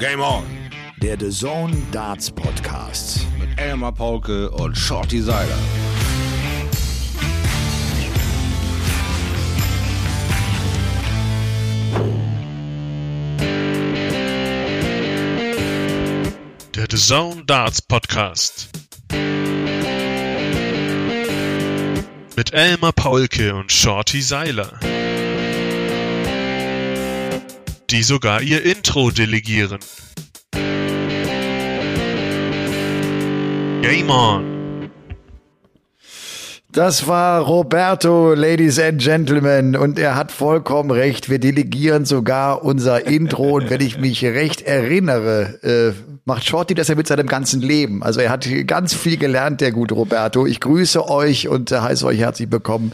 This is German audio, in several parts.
Game On. Der The Zone Darts Podcast. Mit Elmar Paulke und Shorty Seiler. Der The Zone Darts Podcast. Mit Elmar Paulke und Shorty Seiler. Die sogar ihr Intro delegieren. Game on! Das war Roberto, Ladies and Gentlemen, und er hat vollkommen recht. Wir delegieren sogar unser Intro und wenn ich mich recht erinnere, äh, macht Shorty das ja mit seinem ganzen Leben. Also er hat ganz viel gelernt, der gute Roberto. Ich grüße euch und äh, heiße euch herzlich willkommen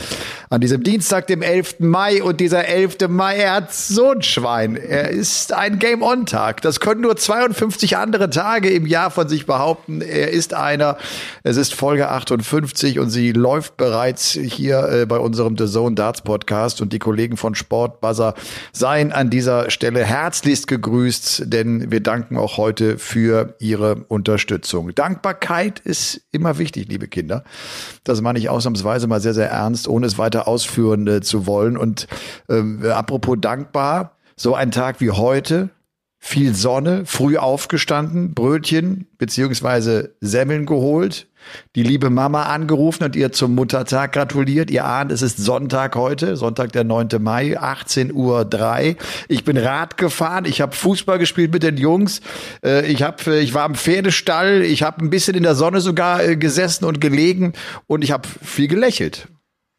an diesem Dienstag, dem 11. Mai. Und dieser 11. Mai, er hat so ein Schwein. Er ist ein Game-On-Tag. Das können nur 52 andere Tage im Jahr von sich behaupten. Er ist einer. Es ist Folge 58 und sie läuft bereits hier äh, bei unserem The Zone Darts Podcast und die Kollegen von Sportbuzzer seien an dieser Stelle herzlichst gegrüßt, denn wir danken auch heute für ihre Unterstützung. Dankbarkeit ist immer wichtig, liebe Kinder. Das meine ich ausnahmsweise mal sehr, sehr ernst, ohne es weiter ausführen äh, zu wollen. Und ähm, apropos dankbar, so ein Tag wie heute, viel Sonne, früh aufgestanden, Brötchen beziehungsweise Semmeln geholt, die liebe Mama angerufen und ihr zum Muttertag gratuliert. Ihr ahnt, es ist Sonntag heute, Sonntag der 9. Mai, 18.03 Uhr. Ich bin Rad gefahren, ich habe Fußball gespielt mit den Jungs, äh, ich, hab, ich war im Pferdestall, ich habe ein bisschen in der Sonne sogar äh, gesessen und gelegen und ich habe viel gelächelt.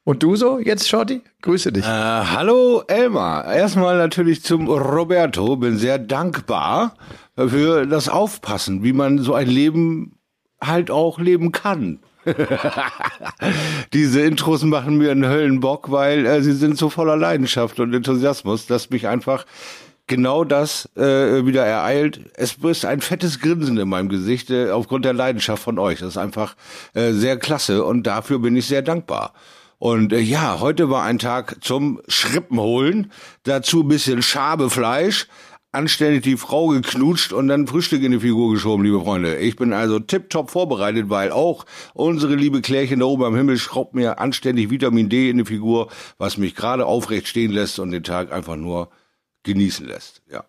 Und du so jetzt, Shorty? Grüße dich. Äh, hallo Elmar. Erstmal natürlich zum Roberto. Bin sehr dankbar für das Aufpassen, wie man so ein Leben halt auch leben kann. Diese Intros machen mir einen Höllenbock, weil äh, sie sind so voller Leidenschaft und Enthusiasmus, dass mich einfach genau das äh, wieder ereilt. Es ist ein fettes Grinsen in meinem Gesicht äh, aufgrund der Leidenschaft von euch. Das ist einfach äh, sehr klasse und dafür bin ich sehr dankbar. Und äh, ja, heute war ein Tag zum Schrippen holen, dazu ein bisschen Schabefleisch, anständig die Frau geknutscht und dann Frühstück in die Figur geschoben, liebe Freunde. Ich bin also tipptopp vorbereitet, weil auch unsere liebe Klärchen da oben am Himmel schraubt mir anständig Vitamin D in die Figur, was mich gerade aufrecht stehen lässt und den Tag einfach nur genießen lässt. Ja.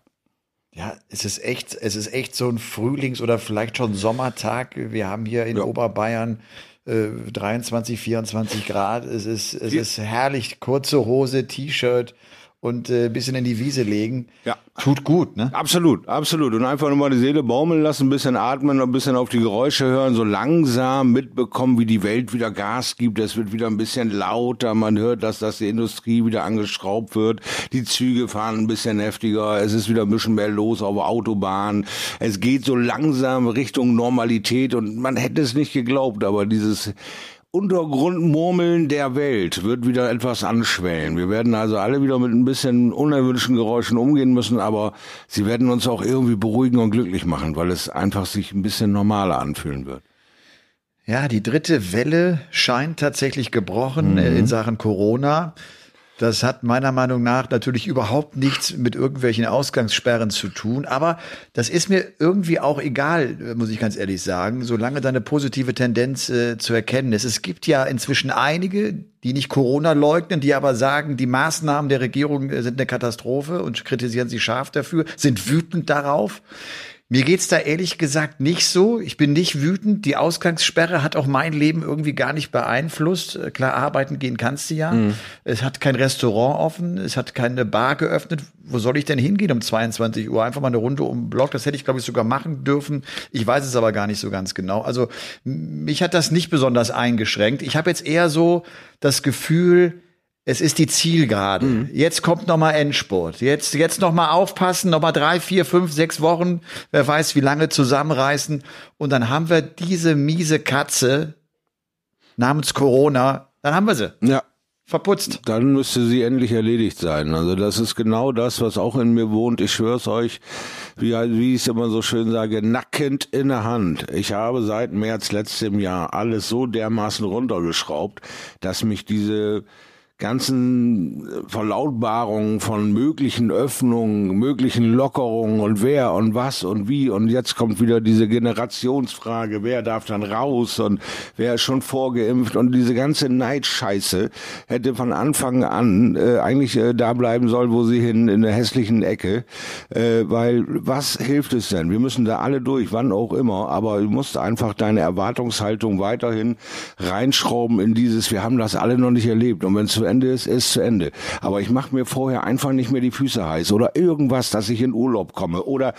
Ja, es ist echt, es ist echt so ein Frühlings- oder vielleicht schon Sommertag. Wir haben hier in ja. Oberbayern 23, 24 Grad. Es ist, es ist herrlich. Kurze Hose, T-Shirt und äh, bisschen in die Wiese legen. Ja. Tut gut, ne? Absolut, absolut. Und einfach nur mal die Seele baumeln lassen, ein bisschen atmen, ein bisschen auf die Geräusche hören, so langsam mitbekommen, wie die Welt wieder Gas gibt. Es wird wieder ein bisschen lauter. Man hört, dass, dass die Industrie wieder angeschraubt wird. Die Züge fahren ein bisschen heftiger. Es ist wieder ein bisschen mehr los auf der Autobahn. Es geht so langsam Richtung Normalität und man hätte es nicht geglaubt, aber dieses Untergrundmurmeln der Welt wird wieder etwas anschwellen. Wir werden also alle wieder mit ein bisschen unerwünschten Geräuschen umgehen müssen, aber sie werden uns auch irgendwie beruhigen und glücklich machen, weil es einfach sich ein bisschen normaler anfühlen wird. Ja, die dritte Welle scheint tatsächlich gebrochen mhm. in Sachen Corona. Das hat meiner Meinung nach natürlich überhaupt nichts mit irgendwelchen Ausgangssperren zu tun. Aber das ist mir irgendwie auch egal, muss ich ganz ehrlich sagen, solange da eine positive Tendenz äh, zu erkennen ist. Es gibt ja inzwischen einige, die nicht Corona leugnen, die aber sagen, die Maßnahmen der Regierung äh, sind eine Katastrophe und kritisieren sie scharf dafür, sind wütend darauf. Mir geht's da ehrlich gesagt nicht so. Ich bin nicht wütend. Die Ausgangssperre hat auch mein Leben irgendwie gar nicht beeinflusst. Klar, arbeiten gehen kannst du ja. Mhm. Es hat kein Restaurant offen. Es hat keine Bar geöffnet. Wo soll ich denn hingehen um 22 Uhr? Einfach mal eine Runde um den Block. Das hätte ich, glaube ich, sogar machen dürfen. Ich weiß es aber gar nicht so ganz genau. Also mich hat das nicht besonders eingeschränkt. Ich habe jetzt eher so das Gefühl, es ist die Zielgerade. Mhm. Jetzt kommt noch mal Endspurt. Jetzt, jetzt noch mal aufpassen, noch mal drei, vier, fünf, sechs Wochen, wer weiß wie lange zusammenreißen. Und dann haben wir diese miese Katze namens Corona, dann haben wir sie. Ja. Verputzt. Dann müsste sie endlich erledigt sein. Also das ist genau das, was auch in mir wohnt. Ich schwör's euch, wie, wie ich es immer so schön sage, nackend in der Hand. Ich habe seit März letztem Jahr alles so dermaßen runtergeschraubt, dass mich diese ganzen Verlautbarungen von möglichen Öffnungen, möglichen Lockerungen und wer und was und wie. Und jetzt kommt wieder diese Generationsfrage, wer darf dann raus und wer ist schon vorgeimpft? Und diese ganze Neidscheiße hätte von Anfang an äh, eigentlich äh, da bleiben sollen, wo sie hin, in der hässlichen Ecke, äh, weil was hilft es denn? Wir müssen da alle durch, wann auch immer, aber du musst einfach deine Erwartungshaltung weiterhin reinschrauben in dieses, wir haben das alle noch nicht erlebt. Und wenn es Ende ist, ist zu Ende. Aber ich mache mir vorher einfach nicht mehr die Füße heiß oder irgendwas, dass ich in Urlaub komme oder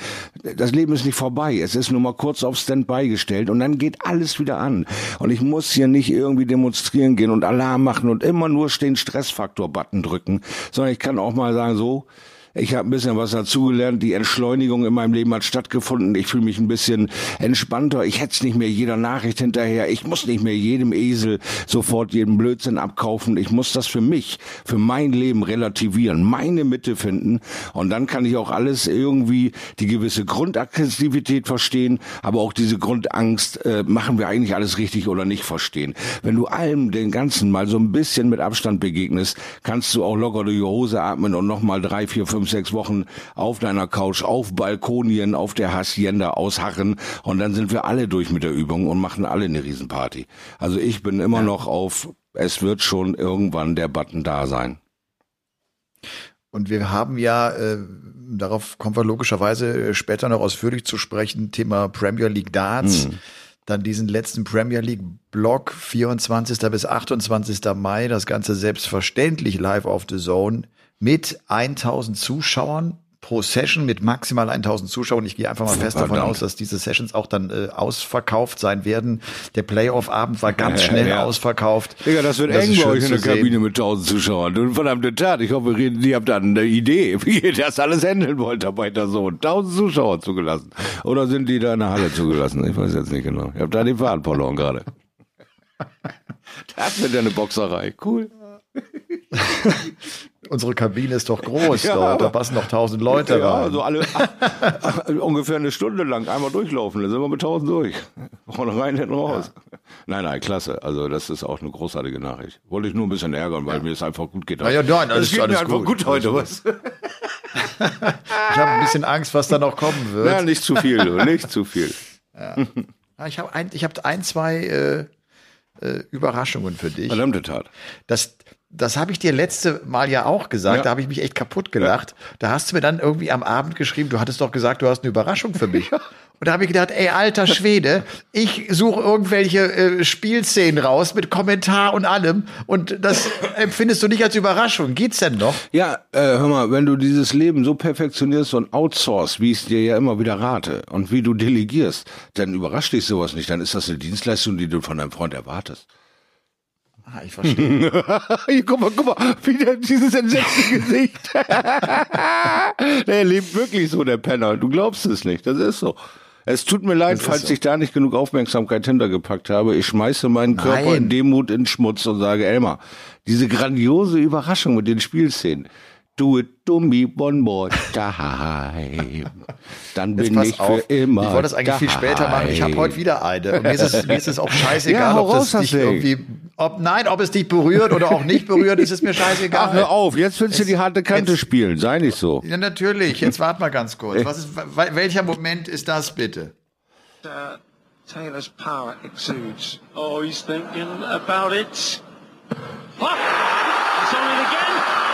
das Leben ist nicht vorbei. Es ist nur mal kurz auf Standby gestellt und dann geht alles wieder an. Und ich muss hier nicht irgendwie demonstrieren gehen und Alarm machen und immer nur den Stressfaktor-Button drücken, sondern ich kann auch mal sagen, so, ich habe ein bisschen was dazugelernt. Die Entschleunigung in meinem Leben hat stattgefunden. Ich fühle mich ein bisschen entspannter. Ich hetz nicht mehr jeder Nachricht hinterher. Ich muss nicht mehr jedem Esel sofort jeden Blödsinn abkaufen. Ich muss das für mich, für mein Leben relativieren, meine Mitte finden. Und dann kann ich auch alles irgendwie, die gewisse Grundaggressivität verstehen, aber auch diese Grundangst, äh, machen wir eigentlich alles richtig oder nicht verstehen. Wenn du allem den Ganzen mal so ein bisschen mit Abstand begegnest, kannst du auch locker durch die Hose atmen und nochmal drei, vier, fünf, sechs Wochen auf deiner Couch, auf Balkonien, auf der Hacienda ausharren und dann sind wir alle durch mit der Übung und machen alle eine Riesenparty. Also ich bin immer ja. noch auf, es wird schon irgendwann der Button da sein. Und wir haben ja, äh, darauf kommen wir logischerweise später noch ausführlich zu sprechen, Thema Premier League Darts. Hm. Dann diesen letzten Premier League Block, 24. bis 28. Mai, das Ganze selbstverständlich live auf The Zone mit 1000 Zuschauern pro Session mit maximal 1000 Zuschauern. Ich gehe einfach mal fest davon aus, dass diese Sessions auch dann äh, ausverkauft sein werden. Der Playoff-Abend war ganz schnell ja, ja. ausverkauft. Digga, das wird das eng bei euch in der Kabine mit 1000 Zuschauern. Und verdammte Tat, ich hoffe, ihr habt dann eine Idee, wie ihr das alles handeln wollt dabei der Sohn. 1000 Zuschauer zugelassen. Oder sind die da in der Halle zugelassen? Ich weiß jetzt nicht genau. Ich habe da den Faden verloren gerade. Das wird ja eine Boxerei. Cool. Unsere Kabine ist doch groß, ja, dort, da passen noch tausend Leute ja, rein. Also alle ungefähr eine Stunde lang einmal durchlaufen, dann sind wir mit tausend durch. Vorne rein, hinten raus. Ja. Nein, nein, klasse. Also das ist auch eine großartige Nachricht. Wollte ich nur ein bisschen ärgern, weil mir es einfach gut geht. Ja, ja, nein, alles, es geht alles mir einfach gut heute. Was? ich habe ein bisschen Angst, was da noch kommen wird. Ja, nicht zu viel, du, nicht zu viel. Ja. Ich habe ein, ich hab ein, zwei äh, äh, Überraschungen für dich. Verdammte Tat. Das, das habe ich dir letzte Mal ja auch gesagt, ja. da habe ich mich echt kaputt gelacht. Ja. Da hast du mir dann irgendwie am Abend geschrieben, du hattest doch gesagt, du hast eine Überraschung für mich. Und da habe ich gedacht, ey, alter Schwede, ich suche irgendwelche äh, Spielszenen raus mit Kommentar und allem und das empfindest du nicht als Überraschung. Geht's denn noch? Ja, äh, hör mal, wenn du dieses Leben so perfektionierst und outsourcest, wie ich es dir ja immer wieder rate und wie du delegierst, dann überrascht dich sowas nicht. Dann ist das eine Dienstleistung, die du von deinem Freund erwartest. Ah, ich verstehe. guck mal, guck mal, wieder dieses entsetzte Gesicht. der lebt wirklich so, der Penner. Du glaubst es nicht. Das ist so. Es tut mir leid, falls so. ich da nicht genug Aufmerksamkeit hintergepackt habe. Ich schmeiße meinen Körper Nein. in Demut in Schmutz und sage, Elmar, diese grandiose Überraschung mit den Spielszenen, do it to me one more time. Dann bin ich auf. für immer. Ich wollte das eigentlich daheim. viel später machen. Ich habe heute wieder eine. Und mir ist es, mir ist es auch scheißegal, ja, ob das dich irgendwie, ob, nein, ob es dich berührt oder auch nicht berührt, ist es mir scheißegal. Ach, hör auf. Jetzt willst du die harte Kante jetzt, spielen. Sei nicht so. Ja, natürlich. Jetzt warte mal ganz kurz. Was ist, welcher Moment ist das bitte? Uh, Taylor's power exudes. Oh, he's thinking about it. Oh, he's on it again.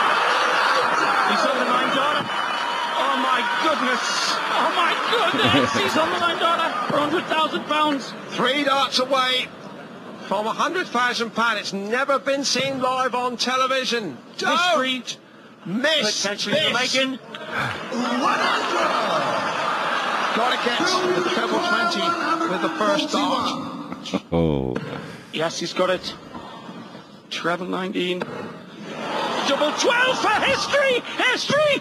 goodness. Oh, my goodness. He's on the line, daughter, For 100,000 pounds. Three darts away from 100,000 pounds. It's never been seen live on television. Discreet. Miss. Potentially miss. Jamaican. 100. Gotta get the double 20 with the first dart. Oh. Yes, he's got it. Treble 19. Double 12 for history! History! Is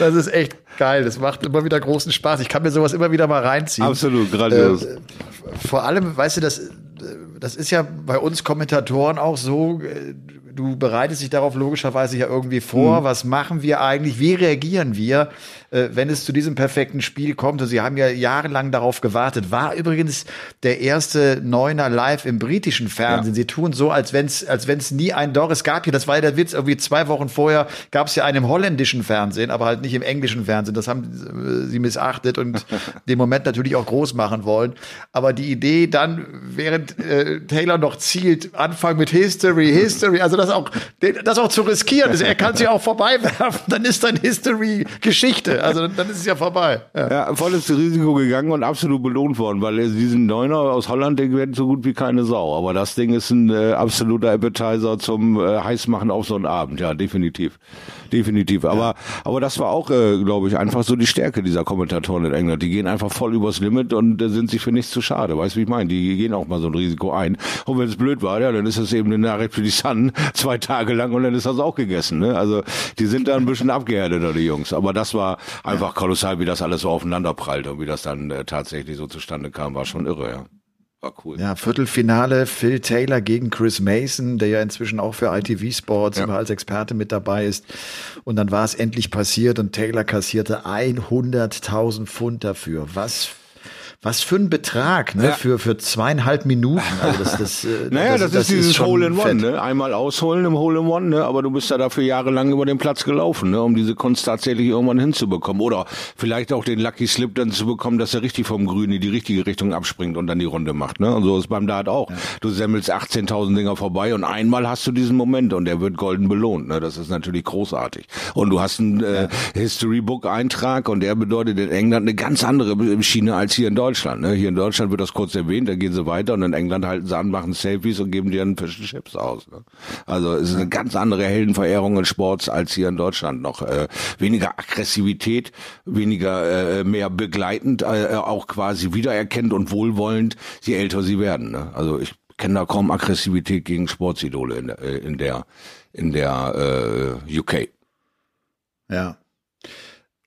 Das ist echt geil. Das macht immer wieder großen Spaß. Ich kann mir sowas immer wieder mal reinziehen. Absolut, grandios. Äh, vor allem, weißt du, das, das ist ja bei uns Kommentatoren auch so, äh, du bereitest dich darauf logischerweise ja irgendwie vor, was machen wir eigentlich, wie reagieren wir, wenn es zu diesem perfekten Spiel kommt. Und sie haben ja jahrelang darauf gewartet. War übrigens der erste Neuner live im britischen Fernsehen. Ja. Sie tun so, als wenn es als wenn's nie einen Doris gab hier. Das war ja der Witz. Irgendwie zwei Wochen vorher gab es ja einen im holländischen Fernsehen, aber halt nicht im englischen Fernsehen. Das haben äh, sie missachtet und den Moment natürlich auch groß machen wollen. Aber die Idee dann, während äh, Taylor noch zielt, anfangen mit History, History, also das auch, das auch zu riskieren. Also er kann sie auch vorbeiwerfen, dann ist dann History Geschichte. Also dann ist es ja vorbei. Ja. Ja, volles Risiko gegangen und absolut belohnt worden, weil diesen Neuner aus Holland, den werden so gut wie keine Sau. Aber das Ding ist ein äh, absoluter Appetizer zum äh, Heißmachen auf so einen Abend. Ja, definitiv. Definitiv. Aber, aber das war auch, äh, glaube ich, einfach so die Stärke dieser Kommentatoren in England. Die gehen einfach voll übers Limit und äh, sind sich für nichts zu schade. Weißt du, wie ich meine? Die gehen auch mal so ein Risiko ein. Und wenn es blöd war, ja, dann ist das eben eine Nachricht für die Sun zwei Tage lang und dann ist das auch gegessen. Ne? Also die sind da ein bisschen abgehärteter, die Jungs. Aber das war einfach kolossal, wie das alles so aufeinander prallt und wie das dann äh, tatsächlich so zustande kam, war schon irre, ja. War cool. Ja, Viertelfinale Phil Taylor gegen Chris Mason, der ja inzwischen auch für ITV Sports Ja. immer als Experte mit dabei ist. Und dann war es endlich passiert und Taylor kassierte 100.000 Pfund dafür. Was was für ein Betrag, ne? Ja. Für, für zweieinhalb Minuten. Also das, das, äh, Naja, das, ist dieses schon Hole in One, fett. ne? Einmal ausholen im Hole in One, ne? Aber du bist ja dafür jahrelang über den Platz gelaufen, ne? Um diese Kunst tatsächlich irgendwann hinzubekommen. Oder vielleicht auch den Lucky Slip dann zu bekommen, dass er richtig vom Grün in die richtige Richtung abspringt und dann die Runde macht, ne? Und so ist beim Dart auch. Du semmelst 18.000 Dinger vorbei und einmal hast du diesen Moment und der wird golden belohnt, ne? Das ist natürlich großartig. Und du hast einen äh, History Book Eintrag und der bedeutet in England eine ganz andere Schiene als hier in Deutschland, ne? Hier in Deutschland wird das kurz erwähnt, dann gehen sie weiter und in England halten sie an, machen Selfies und geben dir einen and Chips aus. Ne? Also es ist eine ganz andere Heldenverehrung in Sports als hier in Deutschland noch. Äh, weniger Aggressivität, weniger äh, mehr begleitend, äh, auch quasi wiedererkennend und wohlwollend, je älter sie werden. Ne? Also ich kenne da kaum Aggressivität gegen Sportsidole in äh, in der in der äh, UK. Ja.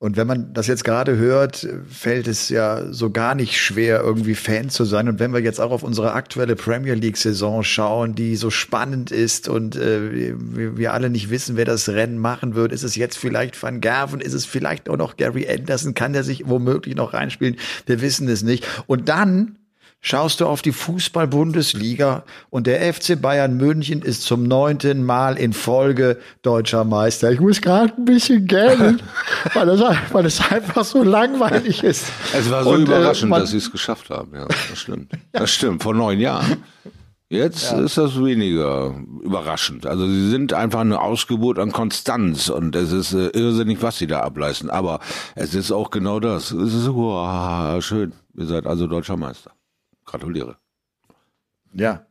Und wenn man das jetzt gerade hört, fällt es ja so gar nicht schwer, irgendwie Fan zu sein. Und wenn wir jetzt auch auf unsere aktuelle Premier League-Saison schauen, die so spannend ist und äh, wir, alle nicht wissen, wer das Rennen machen wird, ist es jetzt vielleicht Van Gerven, ist es vielleicht auch noch Gary Anderson, kann der sich womöglich noch reinspielen? Wir wissen es nicht. Und dann schaust du auf die Fußball-Bundesliga und der FC Bayern München ist zum neunten Mal in Folge deutscher Meister. Ich muss gerade ein bisschen gähnen, weil es, weil einfach so langweilig ist. Es war so Und, äh, überraschend, man- dass sie es geschafft haben. Ja, das stimmt. Das stimmt, vor neun Jahren. Jetzt ist das weniger überraschend. Also sie sind einfach eine Ausgeburt an Konstanz und es ist äh, irrsinnig, was sie da ableisten. Aber es ist auch genau das. Es ist wow, schön. Ihr seid also deutscher Meister. Gratuliere. Ja.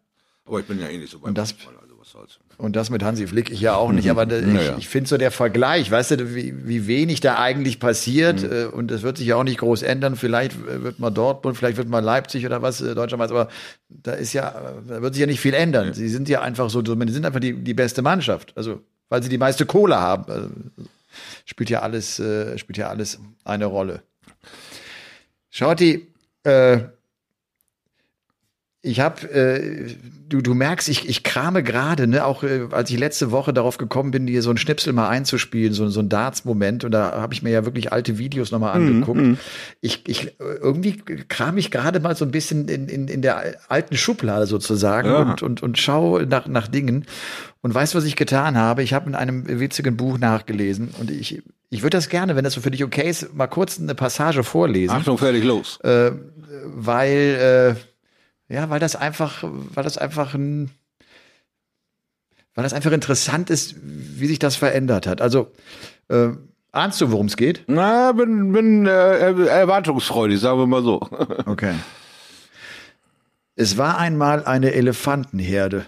Aber ich bin ja eh nicht so beim Und das- Fußball, also was soll's. Und das mit Hansi Flick, ich ja auch nicht, aber ich, Naja. ich finde so der Vergleich, weißt du, wie, wie wenig da eigentlich passiert Mhm. äh, und das wird sich ja auch nicht groß ändern. Vielleicht äh, wird mal Dortmund, vielleicht wird mal Leipzig oder was, äh, Deutschland weiß, aber da ist ja, da wird sich ja nicht viel ändern. Sie sind ja einfach so, so- sie sind einfach die, die beste Mannschaft. Also, weil sie die meiste Kohle haben. Also, spielt ja alles, äh, spielt ja alles eine Rolle. Shorty, äh, ich habe, äh, du, du merkst, ich, ich krame gerade, ne, auch äh, als ich letzte Woche darauf gekommen bin, dir so ein Schnipsel mal einzuspielen, so, so ein Darts-Moment, und da habe ich mir ja wirklich alte Videos nochmal angeguckt. Ich, ich, äh, irgendwie kram ich gerade mal so ein bisschen in, in, in der alten Schublade sozusagen Ja. und, und, und schaue nach, nach Dingen. Und weißt du, was ich getan habe? Ich habe in einem witzigen Buch nachgelesen und ich, ich würde das gerne, wenn das so für dich okay ist, mal kurz eine Passage vorlesen Achtung, fertig, los. weil äh, ja, weil das einfach, weil das einfach ein, weil das einfach interessant ist, wie sich das verändert hat. Also äh, ahnst du, worum es geht? Na, bin, bin äh, erwartungsfreudig, sagen wir mal so. Okay. Es war einmal eine Elefantenherde.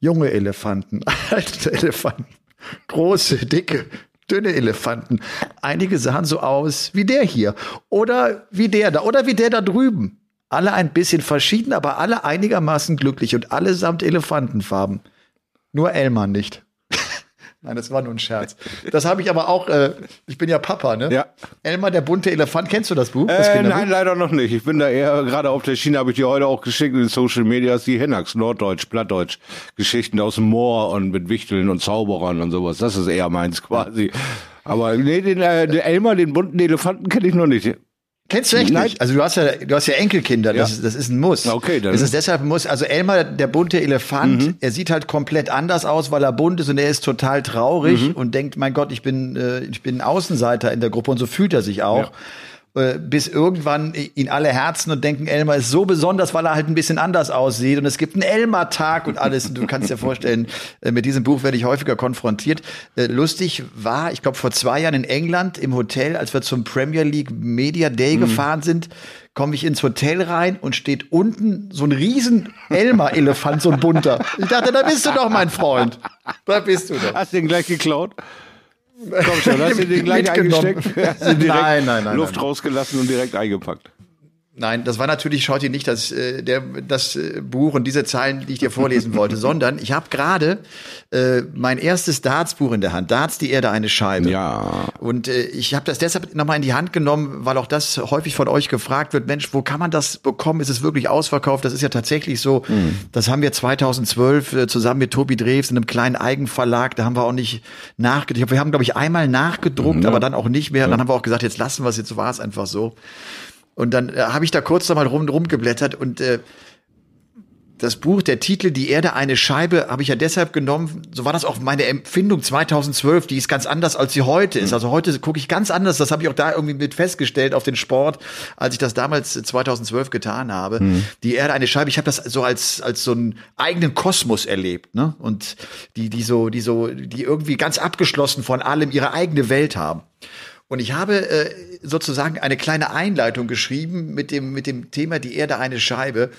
Junge Elefanten, alte Elefanten, große, dicke, dünne Elefanten. Einige sahen so aus wie der hier oder wie der da oder wie der da drüben. Alle ein bisschen verschieden, aber alle einigermaßen glücklich und allesamt Elefantenfarben. Nur Elmar nicht. Nein, das war nur ein Scherz. Das habe ich aber auch, äh, ich bin ja Papa, ne? Ja. Elmar, der bunte Elefant, kennst du das Buch? Das Äh, nein, leider noch nicht. Ich bin da eher gerade auf der Schiene, habe ich dir heute auch geschickt in den Social Medias, die Hennax, Norddeutsch, Plattdeutsch, Geschichten aus dem Moor und mit Wichteln und Zauberern und sowas. Das ist eher meins quasi. Aber nee, den, äh, den Elmar, den bunten Elefanten kenne ich noch nicht. Kennst du echt Nein. nicht? Also du hast ja, du hast ja Enkelkinder, das, Ja. ist, das ist ein Muss. Okay, dann- Das ist deshalb ein Muss. Also Elmar, der bunte Elefant, Mhm. er sieht halt komplett anders aus, weil er bunt ist und er ist total traurig Mhm. und denkt, mein Gott, ich bin, äh, ich bin ein Außenseiter in der Gruppe und so fühlt er sich auch. Äh, Bis irgendwann ihn alle herzen und denken, Elmar ist so besonders, weil er halt ein bisschen anders aussieht. Und es gibt einen Elmar-Tag und alles. Und du kannst dir vorstellen, äh, mit diesem Buch werde ich häufiger konfrontiert. Äh, Lustig war, ich glaube, vor zwei Jahren in England im Hotel, als wir zum Premier League Media Day gefahren sind, komme ich ins Hotel rein und steht unten so ein riesen Elmar-Elefant, so ein bunter. Ich dachte, da bist du doch, mein Freund. Da bist du doch. Hast du den gleich geklaut? Komm schon, hast du den gleich Mitgenommen. eingesteckt? Hast du direkt Nein, nein, nein, Luft nein. rausgelassen und direkt eingepackt. Nein, das war natürlich, schaut ihr nicht das, äh, der, das äh, Buch und diese Zeilen, die ich dir vorlesen wollte, sondern ich habe gerade äh, mein erstes Darts-Buch in der Hand. Darts, die Erde, eine Scheibe. Ja. Und äh, ich habe das deshalb nochmal in die Hand genommen, weil auch das häufig von euch gefragt wird, Mensch, wo kann man das bekommen? Ist es wirklich ausverkauft? Das ist ja tatsächlich so. Das haben wir 2012 äh, zusammen mit Tobi Drews in einem kleinen Eigenverlag, da haben wir auch nicht nachgedruckt. Wir haben, glaube ich, einmal nachgedruckt, aber dann auch nicht mehr. Und dann haben wir auch gesagt, jetzt lassen wir es, jetzt war es einfach so. Und dann äh, habe ich da kurz noch mal rum, rumgeblättert und äh, das Buch, der Titel Die Erde eine Scheibe, habe ich ja deshalb genommen, so war das auch meine Empfindung 2012, die ist ganz anders, als sie heute ist. Also heute gucke ich ganz anders, das habe ich auch da irgendwie mit festgestellt auf den Sport, als ich das damals äh, 2012 getan habe. Die Erde eine Scheibe, ich habe das so als als so einen eigenen Kosmos erlebt, ne? Und die die so die so die irgendwie ganz abgeschlossen von allem ihre eigene Welt haben. Und ich habe äh, sozusagen eine kleine Einleitung geschrieben mit dem, mit dem Thema Die Erde eine Scheibe.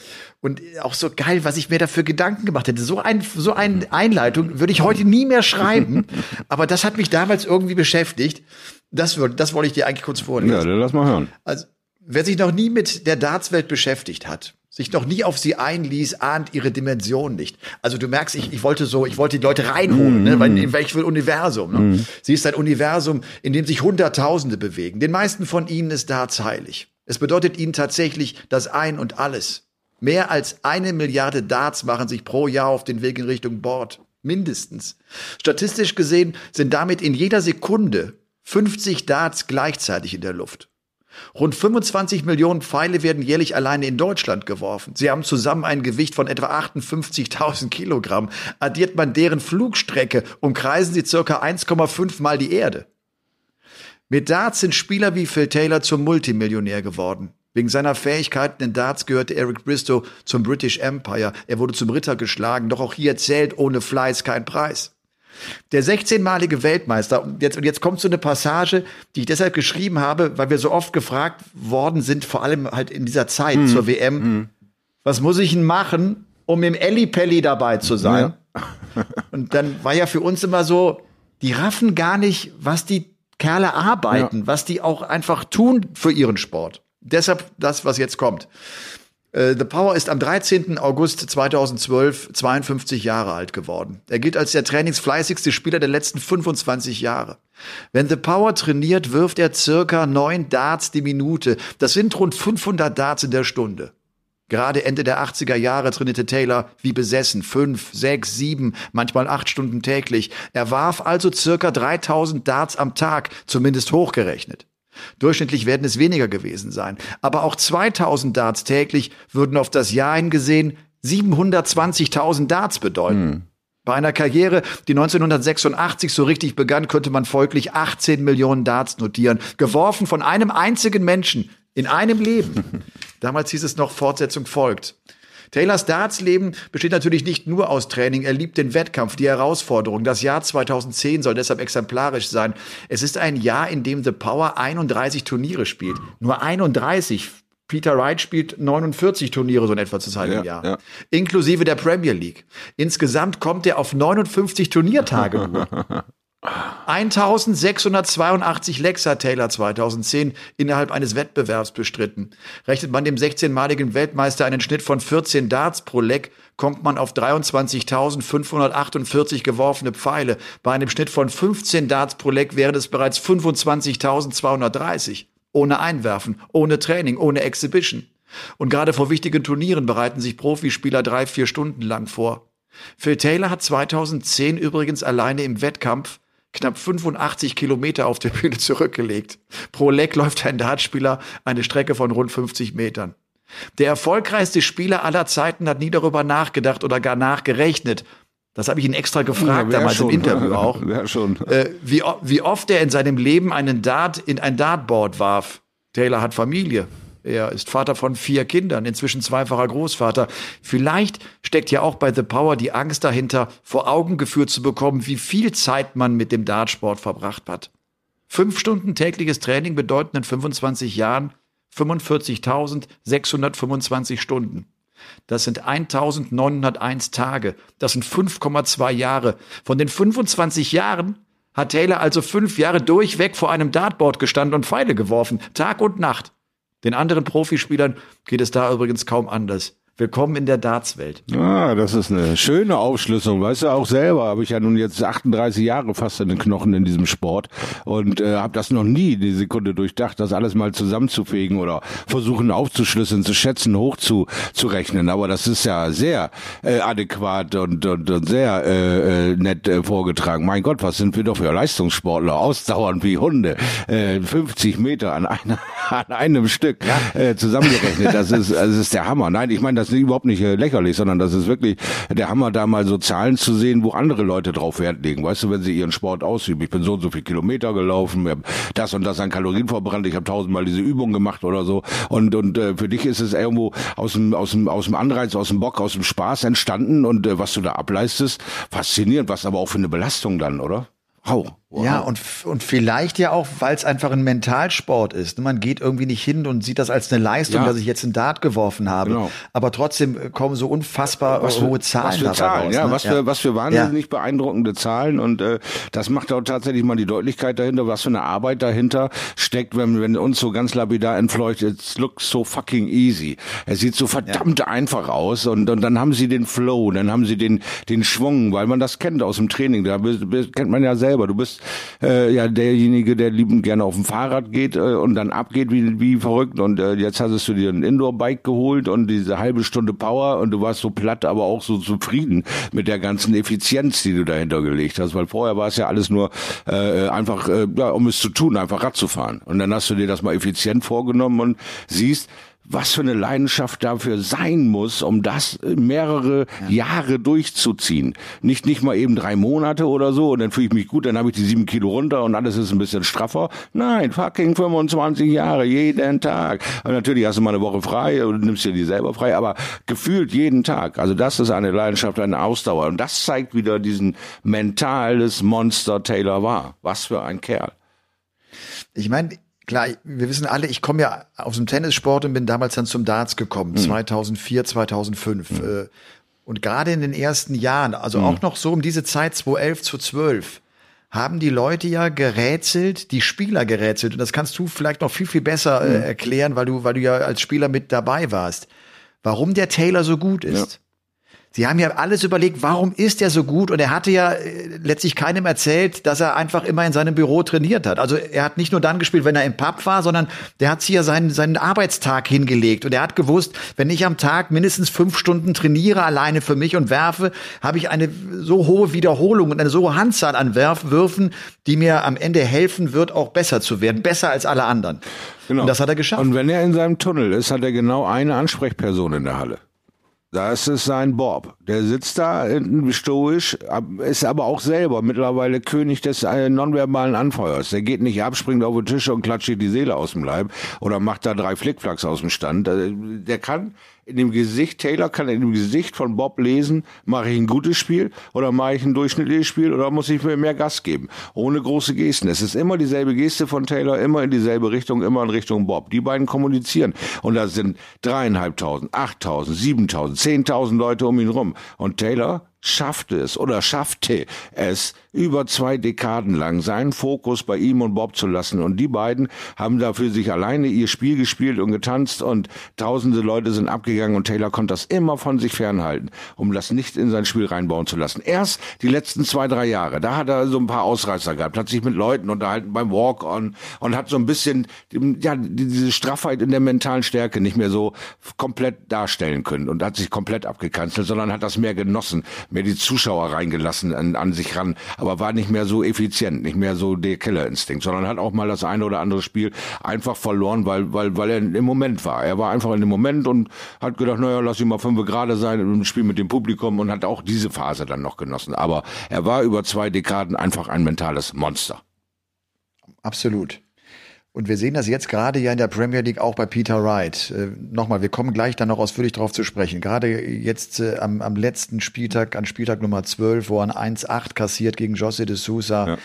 Und auch so geil, was ich mir dafür Gedanken gemacht hätte. So ein, so eine Einleitung würde ich heute nie mehr schreiben. Aber das hat mich damals irgendwie beschäftigt. Das, würde, das wollte ich dir eigentlich kurz vorlesen. Ja, dann lass mal hören. Also, wer sich noch nie mit der Dartswelt beschäftigt hat, sich noch nie auf sie einließ, ahnt ihre Dimension nicht. Also du merkst, ich, ich wollte so, ich wollte die Leute reinholen, ne? Weil, in welches Universum. Ne? Sie ist ein Universum, in dem sich Hunderttausende bewegen. Den meisten von ihnen ist Darts heilig. Es bedeutet ihnen tatsächlich das Ein und Alles. Mehr als eine Milliarde Darts machen sich pro Jahr auf den Weg in Richtung Bord. Mindestens. Statistisch gesehen sind damit in jeder Sekunde 50 Darts gleichzeitig in der Luft. Rund 25 Millionen Pfeile werden jährlich alleine in Deutschland geworfen. Sie haben zusammen ein Gewicht von etwa 58.000 Kilogramm. Addiert man deren Flugstrecke, umkreisen sie circa 1,5 Mal die Erde. Mit Darts sind Spieler wie Phil Taylor zum Multimillionär geworden. Wegen seiner Fähigkeiten in Darts gehörte Eric Bristow zum British Empire. Er wurde zum Ritter geschlagen, doch auch hier zählt ohne Fleiß kein Preis. Der 16-malige Weltmeister, und jetzt, und jetzt kommt so eine Passage, die ich deshalb geschrieben habe, weil wir so oft gefragt worden sind, vor allem halt in dieser Zeit zur WM, was muss ich denn machen, um im Ellipelli dabei zu sein? Und dann war ja für uns immer so, die raffen gar nicht, was die Kerle arbeiten, was die auch einfach tun für ihren Sport. Deshalb das, was jetzt kommt. Äh, The Power ist am 13. August 2012 52 Jahre alt geworden. Er gilt als der trainingsfleißigste Spieler der letzten 25 Jahre. Wenn The Power trainiert, wirft er circa neun Darts die Minute. Das sind rund 500 Darts in der Stunde. Gerade Ende der 80er Jahre trainierte Taylor wie besessen. Fünf, sechs, sieben, manchmal acht Stunden täglich. Er warf also circa 3000 Darts am Tag, zumindest hochgerechnet. Durchschnittlich werden es weniger gewesen sein. Aber auch 2000 Darts täglich würden auf das Jahr hingesehen 720.000 Darts bedeuten. Bei einer Karriere, die 1986 so richtig begann, könnte man folglich 18 Millionen Darts notieren. Geworfen von einem einzigen Menschen in einem Leben. Damals hieß es noch, Fortsetzung folgt. Taylors Darts-Leben besteht natürlich nicht nur aus Training. Er liebt den Wettkampf, die Herausforderung. Das Jahr 2010 soll deshalb exemplarisch sein. Es ist ein Jahr, in dem The Power 31 Turniere spielt. Nur 31. Peter Wright spielt 49 Turniere so in etwa zur Zeit Ja, im Jahr. ja. Inklusive der Premier League. Insgesamt kommt er auf 59 Turniertage nur. 1682 Lecks hat Taylor 2010 innerhalb eines Wettbewerbs bestritten. Rechnet man dem 16-maligen Weltmeister einen Schnitt von 14 Darts pro Leck, kommt man auf 23.548 geworfene Pfeile. Bei einem Schnitt von 15 Darts pro Leck wären es bereits 25.230. Ohne Einwerfen, ohne Training, ohne Exhibition. Und gerade vor wichtigen Turnieren bereiten sich Profispieler drei, vier Stunden lang vor. Phil Taylor hat 2010 übrigens alleine im Wettkampf knapp 85 Kilometer auf der Bühne zurückgelegt. Pro Leck läuft ein Dartspieler eine Strecke von rund 50 Metern. Der erfolgreichste Spieler aller Zeiten hat nie darüber nachgedacht oder gar nachgerechnet. Das habe ich ihn extra gefragt, Ja, damals schon. im Interview auch. Wär schon. Äh, wie, wie oft er in seinem Leben einen Dart in ein Dartboard warf. Taylor hat Familie. Er ist Vater von vier Kindern, inzwischen zweifacher Großvater. Vielleicht steckt ja auch bei The Power die Angst dahinter, vor Augen geführt zu bekommen, wie viel Zeit man mit dem Dartsport verbracht hat. Fünf Stunden tägliches Training bedeuten in 25 Jahren 45.625 Stunden. Das sind 1901 Tage. Das sind 5,2 Jahre. Von den 25 Jahren hat Taylor also fünf Jahre durchweg vor einem Dartboard gestanden und Pfeile geworfen. Tag und Nacht. Den anderen Profispielern geht es da übrigens kaum anders. Willkommen in der Dartswelt. Ah, das ist eine schöne Aufschlüsselung. Weißt du, auch selber habe ich ja nun jetzt 38 Jahre fast in den Knochen in diesem Sport und äh, habe das noch nie die Sekunde durchdacht, das alles mal zusammenzufegen oder versuchen aufzuschlüsseln, zu schätzen, hoch zu, zu rechnen. Aber das ist ja sehr äh, adäquat und, und, und sehr äh, äh, nett äh, vorgetragen. Mein Gott, was sind wir doch für Leistungssportler, ausdauernd wie Hunde. Äh, 50 Meter an, einer, an einem Stück äh, zusammengerechnet. Das ist, das ist der Hammer. Nein, ich meine, das ist überhaupt nicht äh, lächerlich, sondern das ist wirklich der Hammer, da mal so Zahlen zu sehen, wo andere Leute drauf Wert legen. Weißt du, wenn sie ihren Sport ausüben. Ich bin so und so viel Kilometer gelaufen, ich hab das und das an Kalorien verbrannt, ich habe tausendmal diese Übung gemacht oder so. Und und äh, für dich ist es irgendwo aus dem aus dem aus dem Anreiz, aus dem Bock, aus dem Spaß entstanden und äh, was du da ableistest, faszinierend, was aber auch für eine Belastung dann, oder? Wow. Wow. Ja, und, und vielleicht ja auch, weil es einfach ein Mentalsport ist. Man geht irgendwie nicht hin und sieht das als eine Leistung, Ja. dass ich jetzt einen Dart geworfen habe. Genau. Aber trotzdem äh, kommen so unfassbar was für, hohe Zahlen was für Zahlen, raus. ja, ne? was für was für wahnsinnig beeindruckende Zahlen und äh, das macht auch tatsächlich mal die Deutlichkeit dahinter, was für eine Arbeit dahinter steckt, wenn wenn uns so ganz lapidar entfleuchtet, it looks so fucking easy. Es sieht so verdammt einfach aus und, und dann haben sie den Flow, dann haben sie den den Schwung, weil man das kennt aus dem Training, da kennt man ja selber. Du bist äh, ja derjenige, der liebend gerne auf dem Fahrrad geht äh, und dann abgeht wie wie verrückt und äh, jetzt hast du dir ein Indoor-Bike geholt und diese halbe Stunde Power und du warst so platt, aber auch so zufrieden mit der ganzen Effizienz, die du dahinter gelegt hast, weil vorher war es ja alles nur äh, einfach, äh, ja, um es zu tun, einfach Rad zu fahren. Und dann hast du dir das mal effizient vorgenommen und siehst, was für eine Leidenschaft dafür sein muss, um das mehrere Jahre durchzuziehen. Nicht nicht mal eben drei Monate oder so und dann fühle ich mich gut, dann habe ich die sieben Kilo runter und alles ist ein bisschen straffer. Nein, fucking 25 Jahre, jeden Tag. Und natürlich hast du mal eine Woche frei und nimmst dir die selber frei, aber gefühlt jeden Tag. Also das ist eine Leidenschaft, eine Ausdauer. Und das zeigt wieder diesen mentales Monster Taylor war. Was für ein Kerl. Ich meine, klar, wir wissen alle, ich komme ja aus dem Tennissport und bin damals dann zum Darts gekommen, 2004, 2005. Äh, Und gerade in den ersten Jahren, also auch noch so um diese Zeit 2011 zu 12, haben die Leute ja gerätselt, die Spieler gerätselt. Und das kannst du vielleicht noch viel, viel besser äh, erklären, weil du, weil du ja als Spieler mit dabei warst. Warum der Taylor so gut ist. Sie haben ja alles überlegt, warum ist er so gut? Und er hatte ja äh, letztlich keinem erzählt, dass er einfach immer in seinem Büro trainiert hat. Also er hat nicht nur dann gespielt, wenn er im Pub war, sondern der hat sich ja seinen, seinen Arbeitstag hingelegt. Und er hat gewusst, wenn ich am Tag mindestens fünf Stunden trainiere alleine für mich und werfe, habe ich eine so hohe Wiederholung und eine so hohe Handzahl an Werf Würfen, die mir am Ende helfen wird, auch besser zu werden. Besser als alle anderen. Und das hat er geschafft. Und wenn er in seinem Tunnel ist, hat er genau eine Ansprechperson in der Halle. Das ist sein Bob. Der sitzt da hinten stoisch, ist aber auch selber mittlerweile König des äh, nonverbalen Anfeuers. Der geht nicht ab, springt auf den Tisch und klatscht die Seele aus dem Leib oder macht da drei Flickflacks aus dem Stand. Äh, Der kann in dem Gesicht, Taylor kann in dem Gesicht von Bob lesen, mache ich ein gutes Spiel oder mache ich ein durchschnittliches Spiel oder muss ich mir mehr Gas geben? Ohne große Gesten. Es ist immer dieselbe Geste von Taylor, immer in dieselbe Richtung, immer in Richtung Bob. Die beiden kommunizieren. Und da sind dreieinhalbtausend, achttausend, siebentausend, zehntausend Leute um ihn rum. Und Taylor schaffte es oder schaffte es, über zwei Dekaden lang seinen Fokus bei ihm und Bob zu lassen. Und die beiden haben dafür sich alleine ihr Spiel gespielt und getanzt und tausende Leute sind abgegangen und Taylor konnte das immer von sich fernhalten, um das nicht in sein Spiel reinbauen zu lassen. Erst die letzten zwei, drei Jahre, da hat er so ein paar Ausreißer gehabt, hat sich mit Leuten unterhalten beim Walk-on und hat so ein bisschen, ja, diese Straffheit in der mentalen Stärke nicht mehr so komplett darstellen können und hat sich komplett abgekanzelt, sondern hat das mehr genossen, mehr die Zuschauer reingelassen an, an sich ran, aber war nicht mehr so effizient, nicht mehr so der Killerinstinkt, sondern hat auch mal das eine oder andere Spiel einfach verloren, weil, weil, weil er im Moment war. Er war einfach in dem Moment und hat gedacht, naja, lass ihn mal fünf gerade sein im Spiel mit dem Publikum und hat auch diese Phase dann noch genossen. Aber er war über zwei Dekaden einfach ein mentales Monster. Absolut. Und wir sehen das jetzt gerade ja in der Premier League auch bei Peter Wright. Äh, Nochmal, wir kommen gleich dann noch ausführlich darauf zu sprechen. Gerade jetzt äh, am, am letzten Spieltag, an Spieltag Nummer 12, wo er ein 1-8 kassiert gegen José de Sousa. Ja.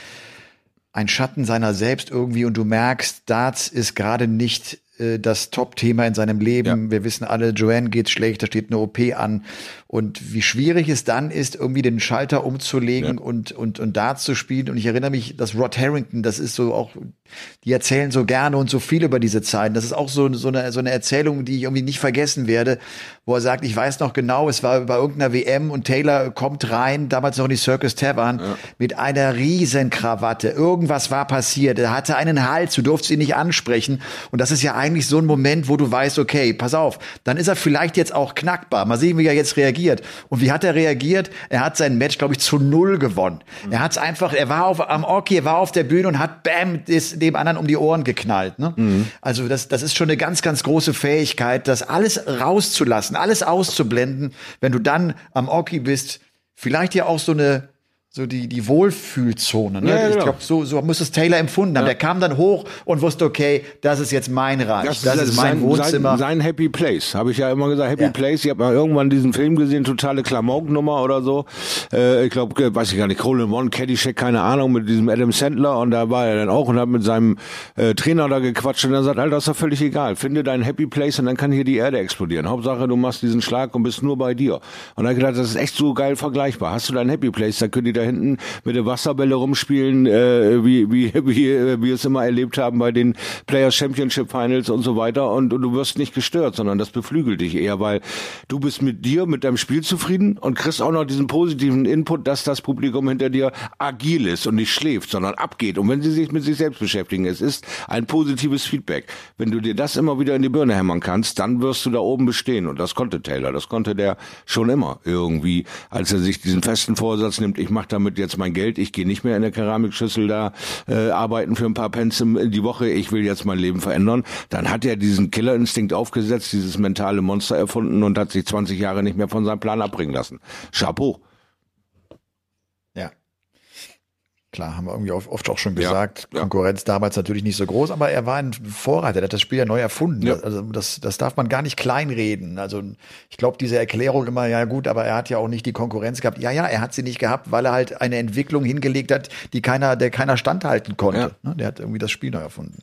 Ein Schatten seiner selbst irgendwie und du merkst, Darts ist gerade nicht äh, das Top-Thema in seinem Leben. Wir wissen alle, Joanne geht schlecht, da steht eine OP an. Und wie schwierig es dann ist, irgendwie den Schalter umzulegen Ja. und, und, und Darts zu spielen. Und ich erinnere mich, dass Rod Harrington, das ist so auch, die erzählen so gerne und so viel über diese Zeiten. Das ist auch so, so, eine, so eine Erzählung, die ich irgendwie nicht vergessen werde, wo er sagt, ich weiß noch genau, es war bei irgendeiner WM und Taylor kommt rein, damals noch in die Circus Tavern, mit einer riesen Krawatte. Irgendwas war passiert. Er hatte einen Hals, du durfst ihn nicht ansprechen. Und das ist ja eigentlich so ein Moment, wo du weißt, okay, pass auf, dann ist er vielleicht jetzt auch knackbar. Mal sehen, wie er jetzt reagiert. Und wie hat er reagiert? Er hat sein Match, glaube ich, zu null gewonnen. Er hat es einfach, er war auf, am Orki, er war auf der Bühne und hat bam, das, dem anderen um die Ohren geknallt. Ne? Also das, das ist schon eine ganz, ganz große Fähigkeit, das alles rauszulassen, alles auszublenden, wenn du dann am Orki bist. Vielleicht ja auch so eine so die, die Wohlfühlzone. Ne? Ja, ja, ich genau. glaube, so, so muss es Taylor empfunden haben. Der kam dann hoch und wusste, okay, das ist jetzt mein Reich, das, ist mein sein, Wohnzimmer. Sein, sein Happy Place, habe ich ja immer gesagt. Happy Ja. Place. Ich habe mal irgendwann diesen Film gesehen, totale Klamauknummer oder so. Äh, ich glaube, weiß ich gar nicht, Colin One, Caddyshack, keine Ahnung, mit diesem Adam Sandler. Und da war er dann auch und hat mit seinem äh, Trainer da gequatscht. Und er sagt, Alter, ist doch völlig egal. Finde dein Happy Place und dann kann hier die Erde explodieren. Hauptsache, du machst diesen Schlag und bist nur bei dir. Und er hat gedacht, das ist echt so geil vergleichbar. Hast du dein Happy Place, da könnt ihr da hinten mit der Wasserbälle rumspielen, äh, wie, wie, wie äh, wir es immer erlebt haben bei den Players Championship Finals und so weiter. Und, und du wirst nicht gestört, sondern das beflügelt dich eher, weil du bist mit dir, mit deinem Spiel zufrieden und kriegst auch noch diesen positiven Input, dass das Publikum hinter dir agil ist und nicht schläft, sondern abgeht. Und wenn sie sich mit sich selbst beschäftigen, es ist ein positives Feedback. Wenn du dir das immer wieder in die Birne hämmern kannst, dann wirst du da oben bestehen. Und das konnte Taylor, das konnte der schon immer irgendwie, als er sich diesen festen Vorsatz nimmt, ich mache damit jetzt mein Geld, ich gehe nicht mehr in der Keramikschüssel da äh, arbeiten für ein paar Pence die Woche, ich will jetzt mein Leben verändern, dann hat er diesen Killerinstinkt aufgesetzt, dieses mentale Monster erfunden und hat sich 20 Jahre nicht mehr von seinem Plan abbringen lassen. Chapeau. Ja. Klar, haben wir irgendwie oft auch schon Ja, gesagt. ja. Konkurrenz damals natürlich nicht so groß, aber er war ein Vorreiter, der hat das Spiel ja neu erfunden. Ja. Also das, das darf man gar nicht kleinreden. Also ich glaube, diese Erklärung immer, ja gut, aber er hat ja auch nicht die Konkurrenz gehabt. Ja, ja, er hat sie nicht gehabt, weil er halt eine Entwicklung hingelegt hat, die keiner, der keiner standhalten konnte. Ne, Der hat irgendwie das Spiel neu erfunden.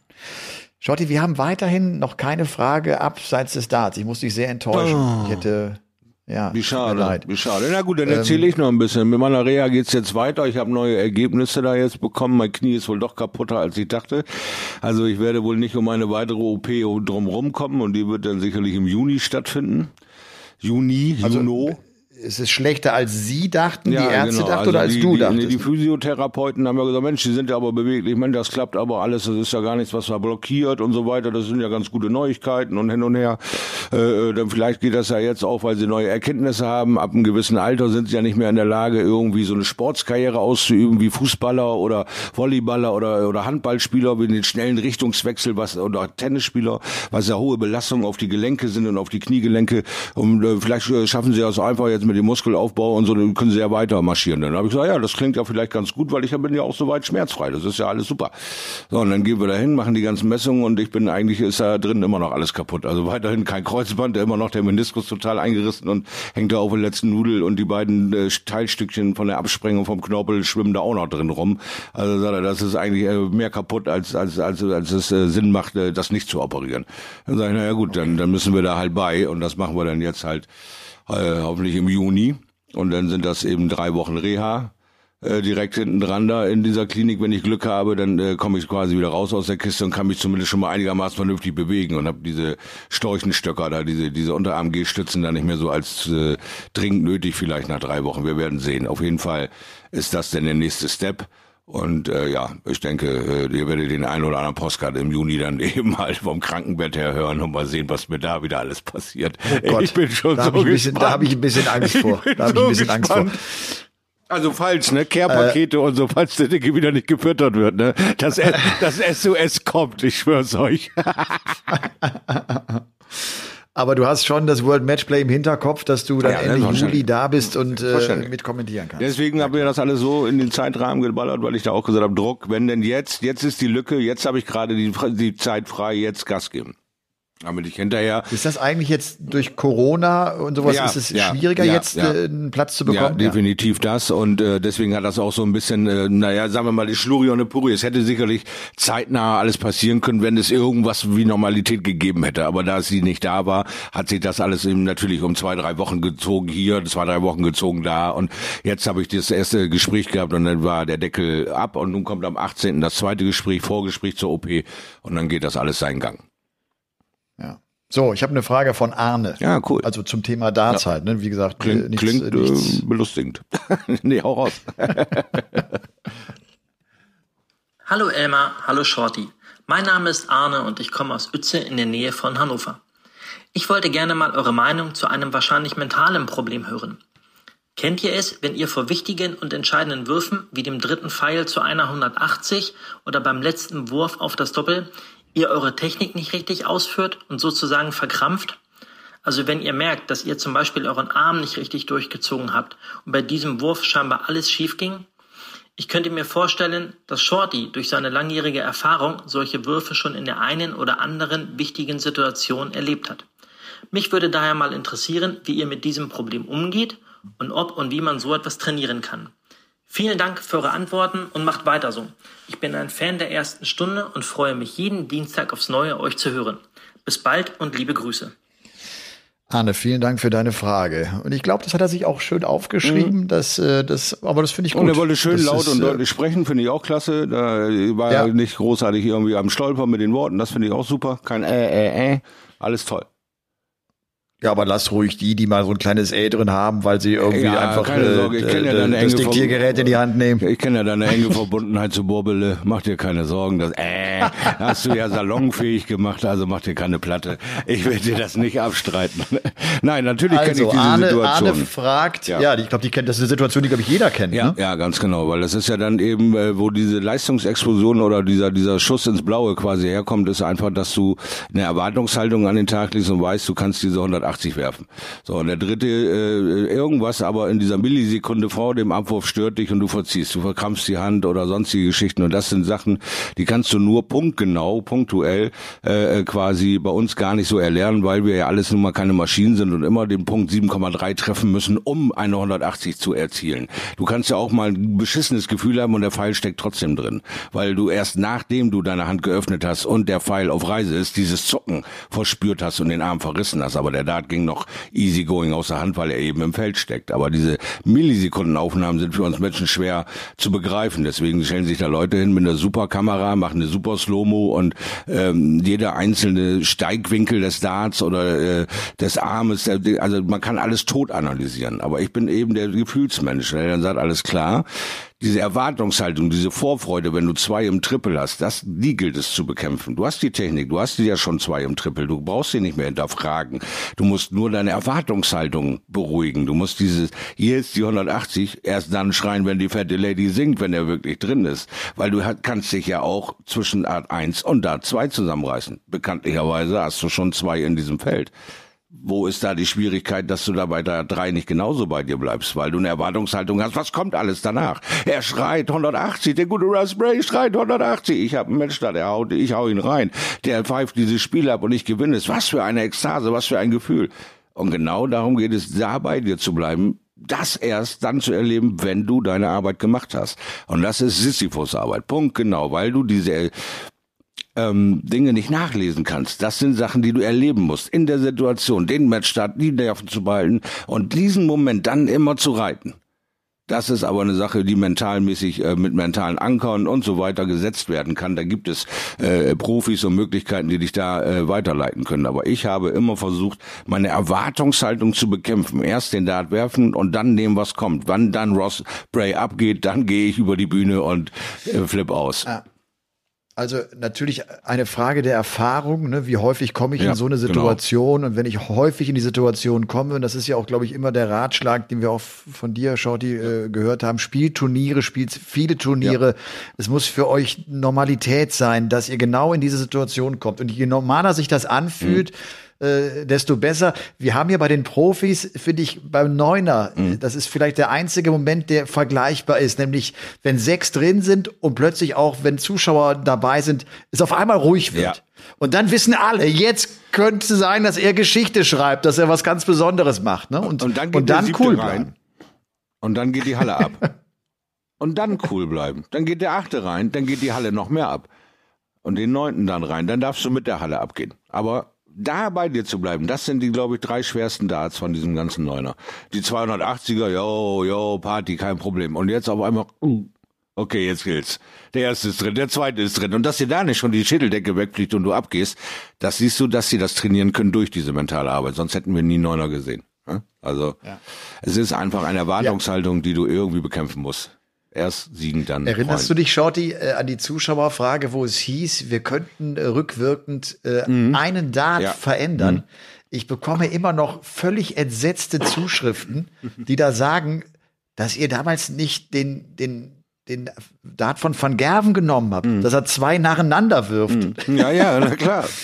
Schotti, wir haben weiterhin noch keine Frage abseits des Darts. Ich muss dich sehr enttäuschen. Ich hätte, ja. Wie schade, wie schade. Na gut, dann erzähle ich noch ein bisschen. Mit meiner Reha geht's jetzt weiter. Ich habe neue Ergebnisse da jetzt bekommen. Mein Knie ist wohl doch kaputter, als ich dachte. Also ich werde wohl nicht um eine weitere OP drumherum kommen und die wird dann sicherlich im Juni stattfinden. Juni, Also, Juno. Ist es schlechter, als Sie dachten, die Ärzte dachten Also oder als die, du die, dachtest? nee, Die Physiotherapeuten haben ja gesagt, Mensch, die sind ja aber beweglich, Mensch, das klappt aber alles, das ist ja gar nichts, was da blockiert und so weiter. Das sind ja ganz gute Neuigkeiten und hin und her. Äh, dann vielleicht geht das ja jetzt auch, weil sie neue Erkenntnisse haben. Ab einem gewissen Alter sind sie ja nicht mehr in der Lage, irgendwie so eine Sportskarriere auszuüben wie Fußballer oder Volleyballer oder, oder Handballspieler mit den schnellen Richtungswechsel was oder Tennisspieler, was ja hohe Belastungen auf die Gelenke sind und auf die Kniegelenke. Und äh, vielleicht äh, schaffen sie das einfach jetzt mit dem Muskelaufbau und so, dann können sie ja weiter marschieren. Dann habe ich gesagt, ja, das klingt ja vielleicht ganz gut, weil ich bin ja auch soweit schmerzfrei. Das ist ja alles super. So, und dann gehen wir dahin, machen die ganzen Messungen und ich bin eigentlich ist da drin immer noch alles kaputt. Also weiterhin kein Kreuzband, immer noch der Meniskus total eingerissen und hängt da auf der letzten Nudel und die beiden äh, Teilstückchen von der Absprengung vom Knorpel schwimmen da auch noch drin rum. Also sagt er, das ist eigentlich äh, mehr kaputt, als als als als es äh, Sinn macht, äh, das nicht zu operieren. Dann sage ich, naja gut, dann dann müssen wir da halt bei und das machen wir dann jetzt halt äh, hoffentlich im Juni. Und dann sind das eben drei Wochen Reha äh, direkt hinten dran da in dieser Klinik. Wenn ich Glück habe, dann äh, komme ich quasi wieder raus aus der Kiste und kann mich zumindest schon mal einigermaßen vernünftig bewegen und habe diese Storchenstöcker da, diese diese Unterarm-G-Stützen da nicht mehr so als äh, dringend nötig vielleicht nach drei Wochen. Wir werden sehen. Auf jeden Fall ist das denn der nächste Step. Und äh, ja, ich denke, äh, ihr werdet den einen oder anderen Postcard im Juni dann eben halt vom Krankenbett her hören und mal sehen, was mir da wieder alles passiert. Oh Gott, ich bin schon da so hab ein bisschen, gespannt. Da habe ich ein bisschen Angst vor. Da habe ich ein bisschen Angst vor. gespannt. Also falls, ne, Care-Pakete und so, falls der Dicke wieder nicht gefüttert wird, ne, das, das SOS kommt, ich schwör's euch. Aber du hast schon das World Matchplay im Hinterkopf, dass du dann Ja, Ende selbstverständlich. Juli da bist und äh, mit kommentieren kannst. Deswegen haben wir das alles so in den Zeitrahmen geballert, weil ich da auch gesagt habe, Druck, wenn denn jetzt, jetzt ist die Lücke, jetzt habe ich gerade die, die Zeit frei, jetzt Gas geben. Damit ich hinterher Ist das eigentlich jetzt durch Corona und sowas, Ja, ist es ja, schwieriger ja, jetzt ja. Äh, einen Platz zu Ja, bekommen? definitiv das. Und äh, deswegen hat das auch so ein bisschen, äh, naja, sagen wir mal, die Schluri und die Puri. Es hätte sicherlich zeitnah alles passieren können, wenn es irgendwas wie Normalität gegeben hätte. Aber da sie nicht da war, hat sich das alles eben natürlich um zwei, drei Wochen gezogen hier, zwei, drei Wochen gezogen da. Und jetzt habe ich das erste Gespräch gehabt und dann war der Deckel ab. Und nun kommt am 18. das zweite Gespräch, Vorgespräch zur OP. Und dann geht das alles seinen Gang. Ja. So, ich habe eine Frage von Arne. Ja, cool. Also zum Thema Darts halt, ne? Wie gesagt, Klingt, nichts, klingt äh, nichts. äh, belustigend. nee, hau raus. Hallo Elmar, hallo Shorty. Mein Name ist Arne und ich komme aus Uetze in der Nähe von Hannover. Ich wollte gerne mal eure Meinung zu einem wahrscheinlich mentalen Problem hören. Kennt ihr es, wenn ihr vor wichtigen und entscheidenden Würfen, wie dem dritten Pfeil zu einer 180 oder beim letzten Wurf auf das Doppel, ihr eure Technik nicht richtig ausführt und sozusagen verkrampft? Also wenn ihr merkt, dass ihr zum Beispiel euren Arm nicht richtig durchgezogen habt und bei diesem Wurf scheinbar alles schief ging? Ich könnte mir vorstellen, dass Shorty durch seine langjährige Erfahrung solche Würfe schon in der einen oder anderen wichtigen Situation erlebt hat. Mich würde daher mal interessieren, wie ihr mit diesem Problem umgeht und ob und wie man so etwas trainieren kann. Vielen Dank für eure Antworten und macht weiter so. Ich bin ein Fan der ersten Stunde und freue mich jeden Dienstag aufs Neue, euch zu hören. Bis bald und liebe Grüße. Arne, vielen Dank für deine Frage. Und ich glaube, das hat er sich auch schön aufgeschrieben. Das, äh, das, aber das finde ich gut. Und er wollte schön das laut ist, und äh, deutlich sprechen, finde ich auch klasse. Da war Ja. er nicht großartig irgendwie am Stolpern mit den Worten. Das finde ich auch super. Kein äh, äh, äh. Alles toll. Ja, aber lass ruhig die, die mal so ein kleines Ä drin haben, weil sie irgendwie Ja, einfach keine äh, Sorge, ich kenn ja deine das Diktiergerät in die Hand nehmen. Ich kenne ja deine enge Verbundenheit zu Borbele. Mach dir keine Sorgen. Das äh, hast du ja salonfähig gemacht, also mach dir keine Platte. Ich will dir das nicht abstreiten. Nein, natürlich kenne ich Also diese Arne, Situation. Arne fragt, ja, Ja. ich glaube, die kennt, das ist eine Situation, die glaube ich jeder kennt. Ja, Ne? ja, ganz genau, weil das ist ja dann eben, äh, wo diese Leistungsexplosion oder dieser dieser Schuss ins Blaue quasi herkommt, ist einfach, dass du eine Erwartungshaltung an den Tag legst und weißt, du kannst diese 180 werfen. So und der dritte äh, irgendwas, aber in dieser Millisekunde vor dem Abwurf stört dich und du verziehst, du verkrampfst die Hand oder sonstige Geschichten und das sind Sachen, die kannst du nur punktgenau, punktuell äh, quasi bei uns gar nicht so erlernen, weil wir ja alles nun mal keine Maschinen sind und immer den Punkt 7,3 treffen müssen, um eine 180 zu erzielen. Du kannst ja auch mal ein beschissenes Gefühl haben und der Pfeil steckt trotzdem drin, weil du erst nachdem du deine Hand geöffnet hast und der Pfeil auf Reise ist, dieses Zucken verspürt hast und den Arm verrissen hast. Aber der Dart ging noch easy going aus der Hand, weil er eben im Feld steckt. Aber diese Millisekundenaufnahmen sind für uns Menschen schwer zu begreifen. Deswegen stellen sich da Leute hin mit einer super Kamera, machen eine super Slow-Mo und ähm, jeder einzelne Steigwinkel des Darts oder äh, des Armes, also man kann alles tot analysieren. Aber ich bin eben der Gefühlsmensch, der dann sagt, alles klar, diese Erwartungshaltung, diese Vorfreude, wenn du zwei im Triple hast, das, die gilt es zu bekämpfen. Du hast die Technik, du hast ja schon zwei im Triple, du brauchst sie nicht mehr hinterfragen. Du musst nur deine Erwartungshaltung beruhigen. Du musst dieses, hier ist die 180, erst dann schreien, wenn die fette Lady singt, wenn er wirklich drin ist. Weil du kannst dich ja auch zwischen Art 1 und Art 2 zusammenreißen. Bekanntlicherweise hast du schon zwei in diesem Feld. Wo ist da die Schwierigkeit, dass du da bei der 3 nicht genauso bei dir bleibst, weil du eine Erwartungshaltung hast, was kommt alles danach? Er schreit 180, der gute Raspberry schreit 180. Ich habe einen Mensch da, der haut, ich hau ihn rein. Der pfeift dieses Spiel ab und ich gewinne es. Was für eine Ekstase, was für ein Gefühl. Und genau darum geht es, da bei dir zu bleiben, das erst dann zu erleben, wenn du deine Arbeit gemacht hast. Und das ist Sisyphus Arbeit. Punkt genau, weil du diese ähm, Dinge nicht nachlesen kannst. Das sind Sachen, die du erleben musst. In der Situation, den Matchstart, die Nerven zu behalten und diesen Moment dann immer zu reiten. Das ist aber eine Sache, die mentalmäßig äh, mit mentalen Ankern und so weiter gesetzt werden kann. Da gibt es äh, Profis und Möglichkeiten, die dich da äh, weiterleiten können. Aber ich habe immer versucht, meine Erwartungshaltung zu bekämpfen. Erst den Dart werfen und dann nehmen, was kommt. Wann dann Ross Bray abgeht, dann gehe ich über die Bühne und äh, flip aus. Ja. Also natürlich eine Frage der Erfahrung, ne? wie häufig komme ich Ja, in so eine genau. Situation und wenn ich häufig in die Situation komme, und das ist ja auch, glaube ich, immer der Ratschlag, den wir auch von dir, Shorty, äh, gehört haben, spielt Turniere, spielt viele Turniere. Es muss für euch Normalität sein, dass ihr genau in diese Situation kommt. Und je normaler sich das anfühlt, äh, desto besser. Wir haben ja bei den Profis, finde ich, beim Neuner, Mhm. das ist vielleicht der einzige Moment, der vergleichbar ist, nämlich wenn sechs drin sind und plötzlich auch, wenn Zuschauer dabei sind, es auf einmal ruhig wird. Ja. Und dann wissen alle, jetzt könnte sein, dass er Geschichte schreibt, dass er was ganz Besonderes macht. Ne? Und, Und dann geht und dann cool rein. bleiben. Und dann geht die Halle ab. und dann cool bleiben. Dann geht der achte rein, dann geht die Halle noch mehr ab. Und den neunten dann rein. Dann darfst du mit der Halle abgehen. Aber da bei dir zu bleiben, das sind die, glaube ich, drei schwersten Darts von diesem ganzen Neuner. Die 280er, yo, yo, Party, kein Problem. Und jetzt auf einmal, uh, okay, jetzt gilt's. Der erste ist drin, der zweite ist drin. Und dass dir da nicht schon die Schädeldecke wegfliegt und du abgehst, das siehst du, dass sie das trainieren können durch diese mentale Arbeit. Sonst hätten wir nie Neuner gesehen. Ja? Also, es ist einfach eine Erwartungshaltung, die du irgendwie bekämpfen musst. Erst siegen, dann Erinnerst freuen. du dich, Shorty, äh, an die Zuschauerfrage, wo es hieß, wir könnten äh, rückwirkend äh, einen Dart Mhm. Ja. Mhm. verändern? Ich bekomme immer noch völlig entsetzte Zuschriften, die da sagen, dass ihr damals nicht den, den, den Dart von Van Gerven genommen habt, Mhm. dass er zwei nacheinander wirft. Ja, ja, na klar.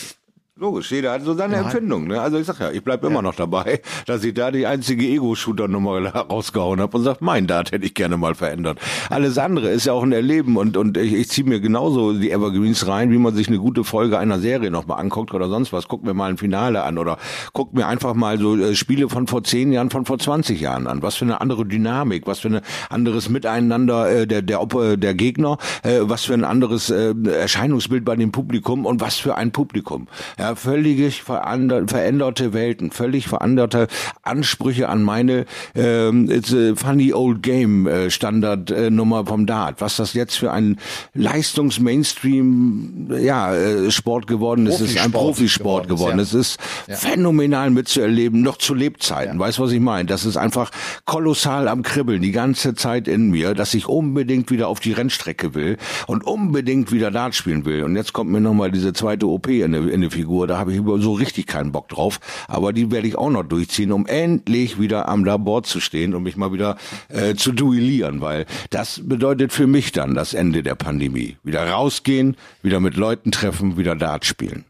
Logisch, jeder hat so seine Empfindung. Ne? Also ich sag ja, ich bleib immer noch dabei, dass ich da die einzige Ego-Shooter-Nummer rausgehauen habe und sag, mein Dart hätte ich gerne mal verändert. Alles andere ist ja auch ein Erleben und, und ich, ich ziehe mir genauso die Evergreens rein, wie man sich eine gute Folge einer Serie nochmal anguckt oder sonst was. Guck mir mal ein Finale an oder guck mir einfach mal so äh, Spiele von vor zehn Jahren, von vor 20 Jahren an. Was für eine andere Dynamik, was für ein anderes Miteinander äh, der, der, Op- äh, der Gegner, äh, was für ein anderes äh, Erscheinungsbild bei dem Publikum und was für ein Publikum. Ja, völlig verander- veränderte Welten, völlig veränderte Ansprüche an meine ähm, it's a funny old game äh, Standard äh, Nummer vom Dart. Was das jetzt für ein Leistungs-Mainstream ja, äh, Sport geworden ist, ist ein Profisport geworden ist, Es ist phänomenal mitzuerleben, noch zu Lebzeiten. Weißt du, was ich meine? Das ist einfach kolossal am Kribbeln, die ganze Zeit in mir, dass ich unbedingt wieder auf die Rennstrecke will und unbedingt wieder Dart spielen will. Und jetzt kommt mir nochmal diese zweite OP in die, in die Figur. Da habe ich über- so richtig keinen Bock drauf. Aber die werde ich auch noch durchziehen, um endlich wieder am Labor zu stehen und mich mal wieder äh, zu duellieren. Weil das bedeutet für mich dann das Ende der Pandemie. Wieder rausgehen, wieder mit Leuten treffen, wieder Dart spielen.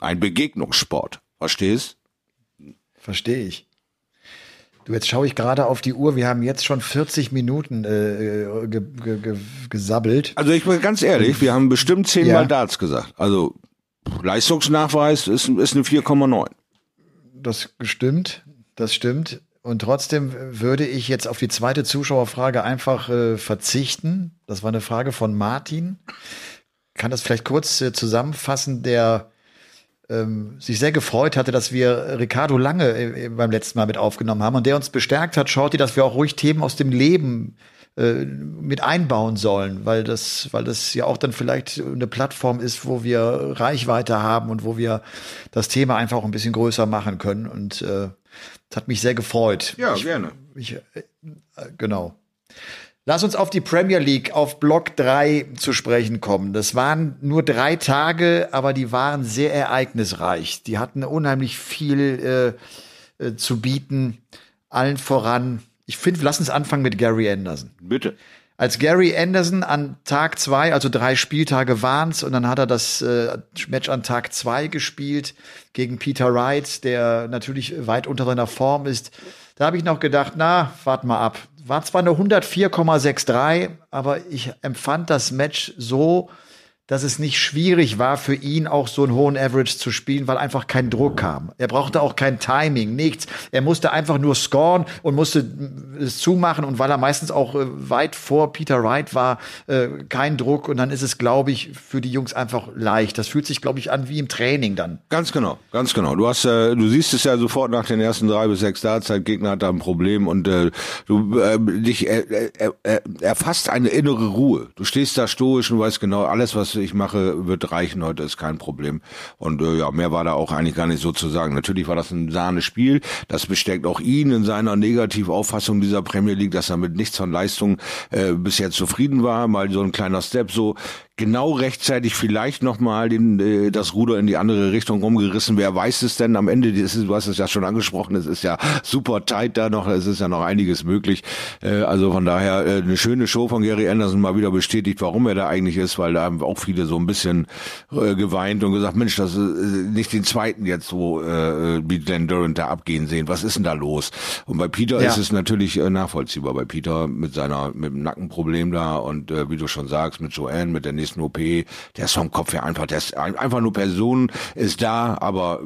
Ein Begegnungssport. Verstehst? Verstehe ich. Du, jetzt schaue ich gerade auf die Uhr. Wir haben jetzt schon 40 Minuten äh, ge, ge, ge, gesabbelt. Also ich bin ganz ehrlich, wir haben bestimmt zehnmal Ja. Darts gesagt. Also Leistungsnachweis ist, ist eine 4,9. Das stimmt, das stimmt. Und trotzdem würde ich jetzt auf die zweite Zuschauerfrage einfach äh, verzichten. Das war eine Frage von Martin. Kann das vielleicht kurz äh, zusammenfassen, der ähm, sich sehr gefreut hatte, dass wir Ricardo Lange äh, beim letzten Mal mit aufgenommen haben und der uns bestärkt hat, Shorty, dass wir auch ruhig Themen aus dem Leben äh, mit einbauen sollen, weil das, weil das ja auch dann vielleicht eine Plattform ist, wo wir Reichweite haben und wo wir das Thema einfach auch ein bisschen größer machen können. Und äh, das hat mich sehr gefreut. Ja, ich, gerne. Ich, äh, genau. Lass uns auf die Premier League, auf Block 3 zu sprechen kommen. Das waren nur drei Tage, aber die waren sehr ereignisreich. Die hatten unheimlich viel äh, äh, zu bieten. Allen voran. Ich finde, lass uns anfangen mit Gary Anderson. Bitte. Als Gary Anderson an Tag zwei, also drei Spieltage waren's, und dann hat er das äh, Match an Tag zwei gespielt gegen Peter Wright, der natürlich weit unter seiner Form ist. Da habe ich noch gedacht, na, wart mal ab. War zwar eine 104,63, aber ich empfand das Match so, dass es nicht schwierig war für ihn auch so einen hohen Average zu spielen, weil einfach kein Druck kam. Er brauchte auch kein Timing, nichts. Er musste einfach nur scoren und musste es zumachen und weil er meistens auch äh, weit vor Peter Wright war, äh, kein Druck und dann ist es, glaube ich, für die Jungs einfach leicht. Das fühlt sich, glaube ich, an wie im Training dann. Ganz genau, ganz genau. Du hast, äh, du siehst es ja sofort nach den ersten drei bis sechs Darts, der Gegner hat da ein Problem und äh, du äh, dich er, er, er, erfasst eine innere Ruhe. Du stehst da stoisch und weißt genau, alles was ich mache, wird reichen. Heute ist kein Problem. Und äh, ja, mehr war da auch eigentlich gar nicht so zu sagen. Natürlich war das ein Sahnespiel. Das bestärkt auch ihn in seiner Negativauffassung dieser Premier League, dass er mit nichts von Leistung äh, bisher zufrieden war. Mal so ein kleiner Step so genau rechtzeitig vielleicht nochmal den, äh, das Ruder in die andere Richtung rumgerissen. Wer weiß es denn am Ende? Das ist, du hast es ja schon angesprochen, es ist ja super tight da noch, es ist ja noch einiges möglich. Äh, also von daher äh, eine schöne Show von Gary Anderson mal wieder bestätigt, warum er da eigentlich ist, weil da haben auch viele so ein bisschen äh, geweint und gesagt, Mensch, das ist äh, nicht den zweiten jetzt so äh, wie Glenn Durant da abgehen sehen. Was ist denn da los? Und bei Peter Ja. ist es natürlich äh, nachvollziehbar. Bei Peter mit seiner mit dem Nackenproblem da und äh, wie du schon sagst, mit Joanne, mit der nächsten OP, der ist vom Kopf her einfach, der ist ein- einfach nur Person, ist da, aber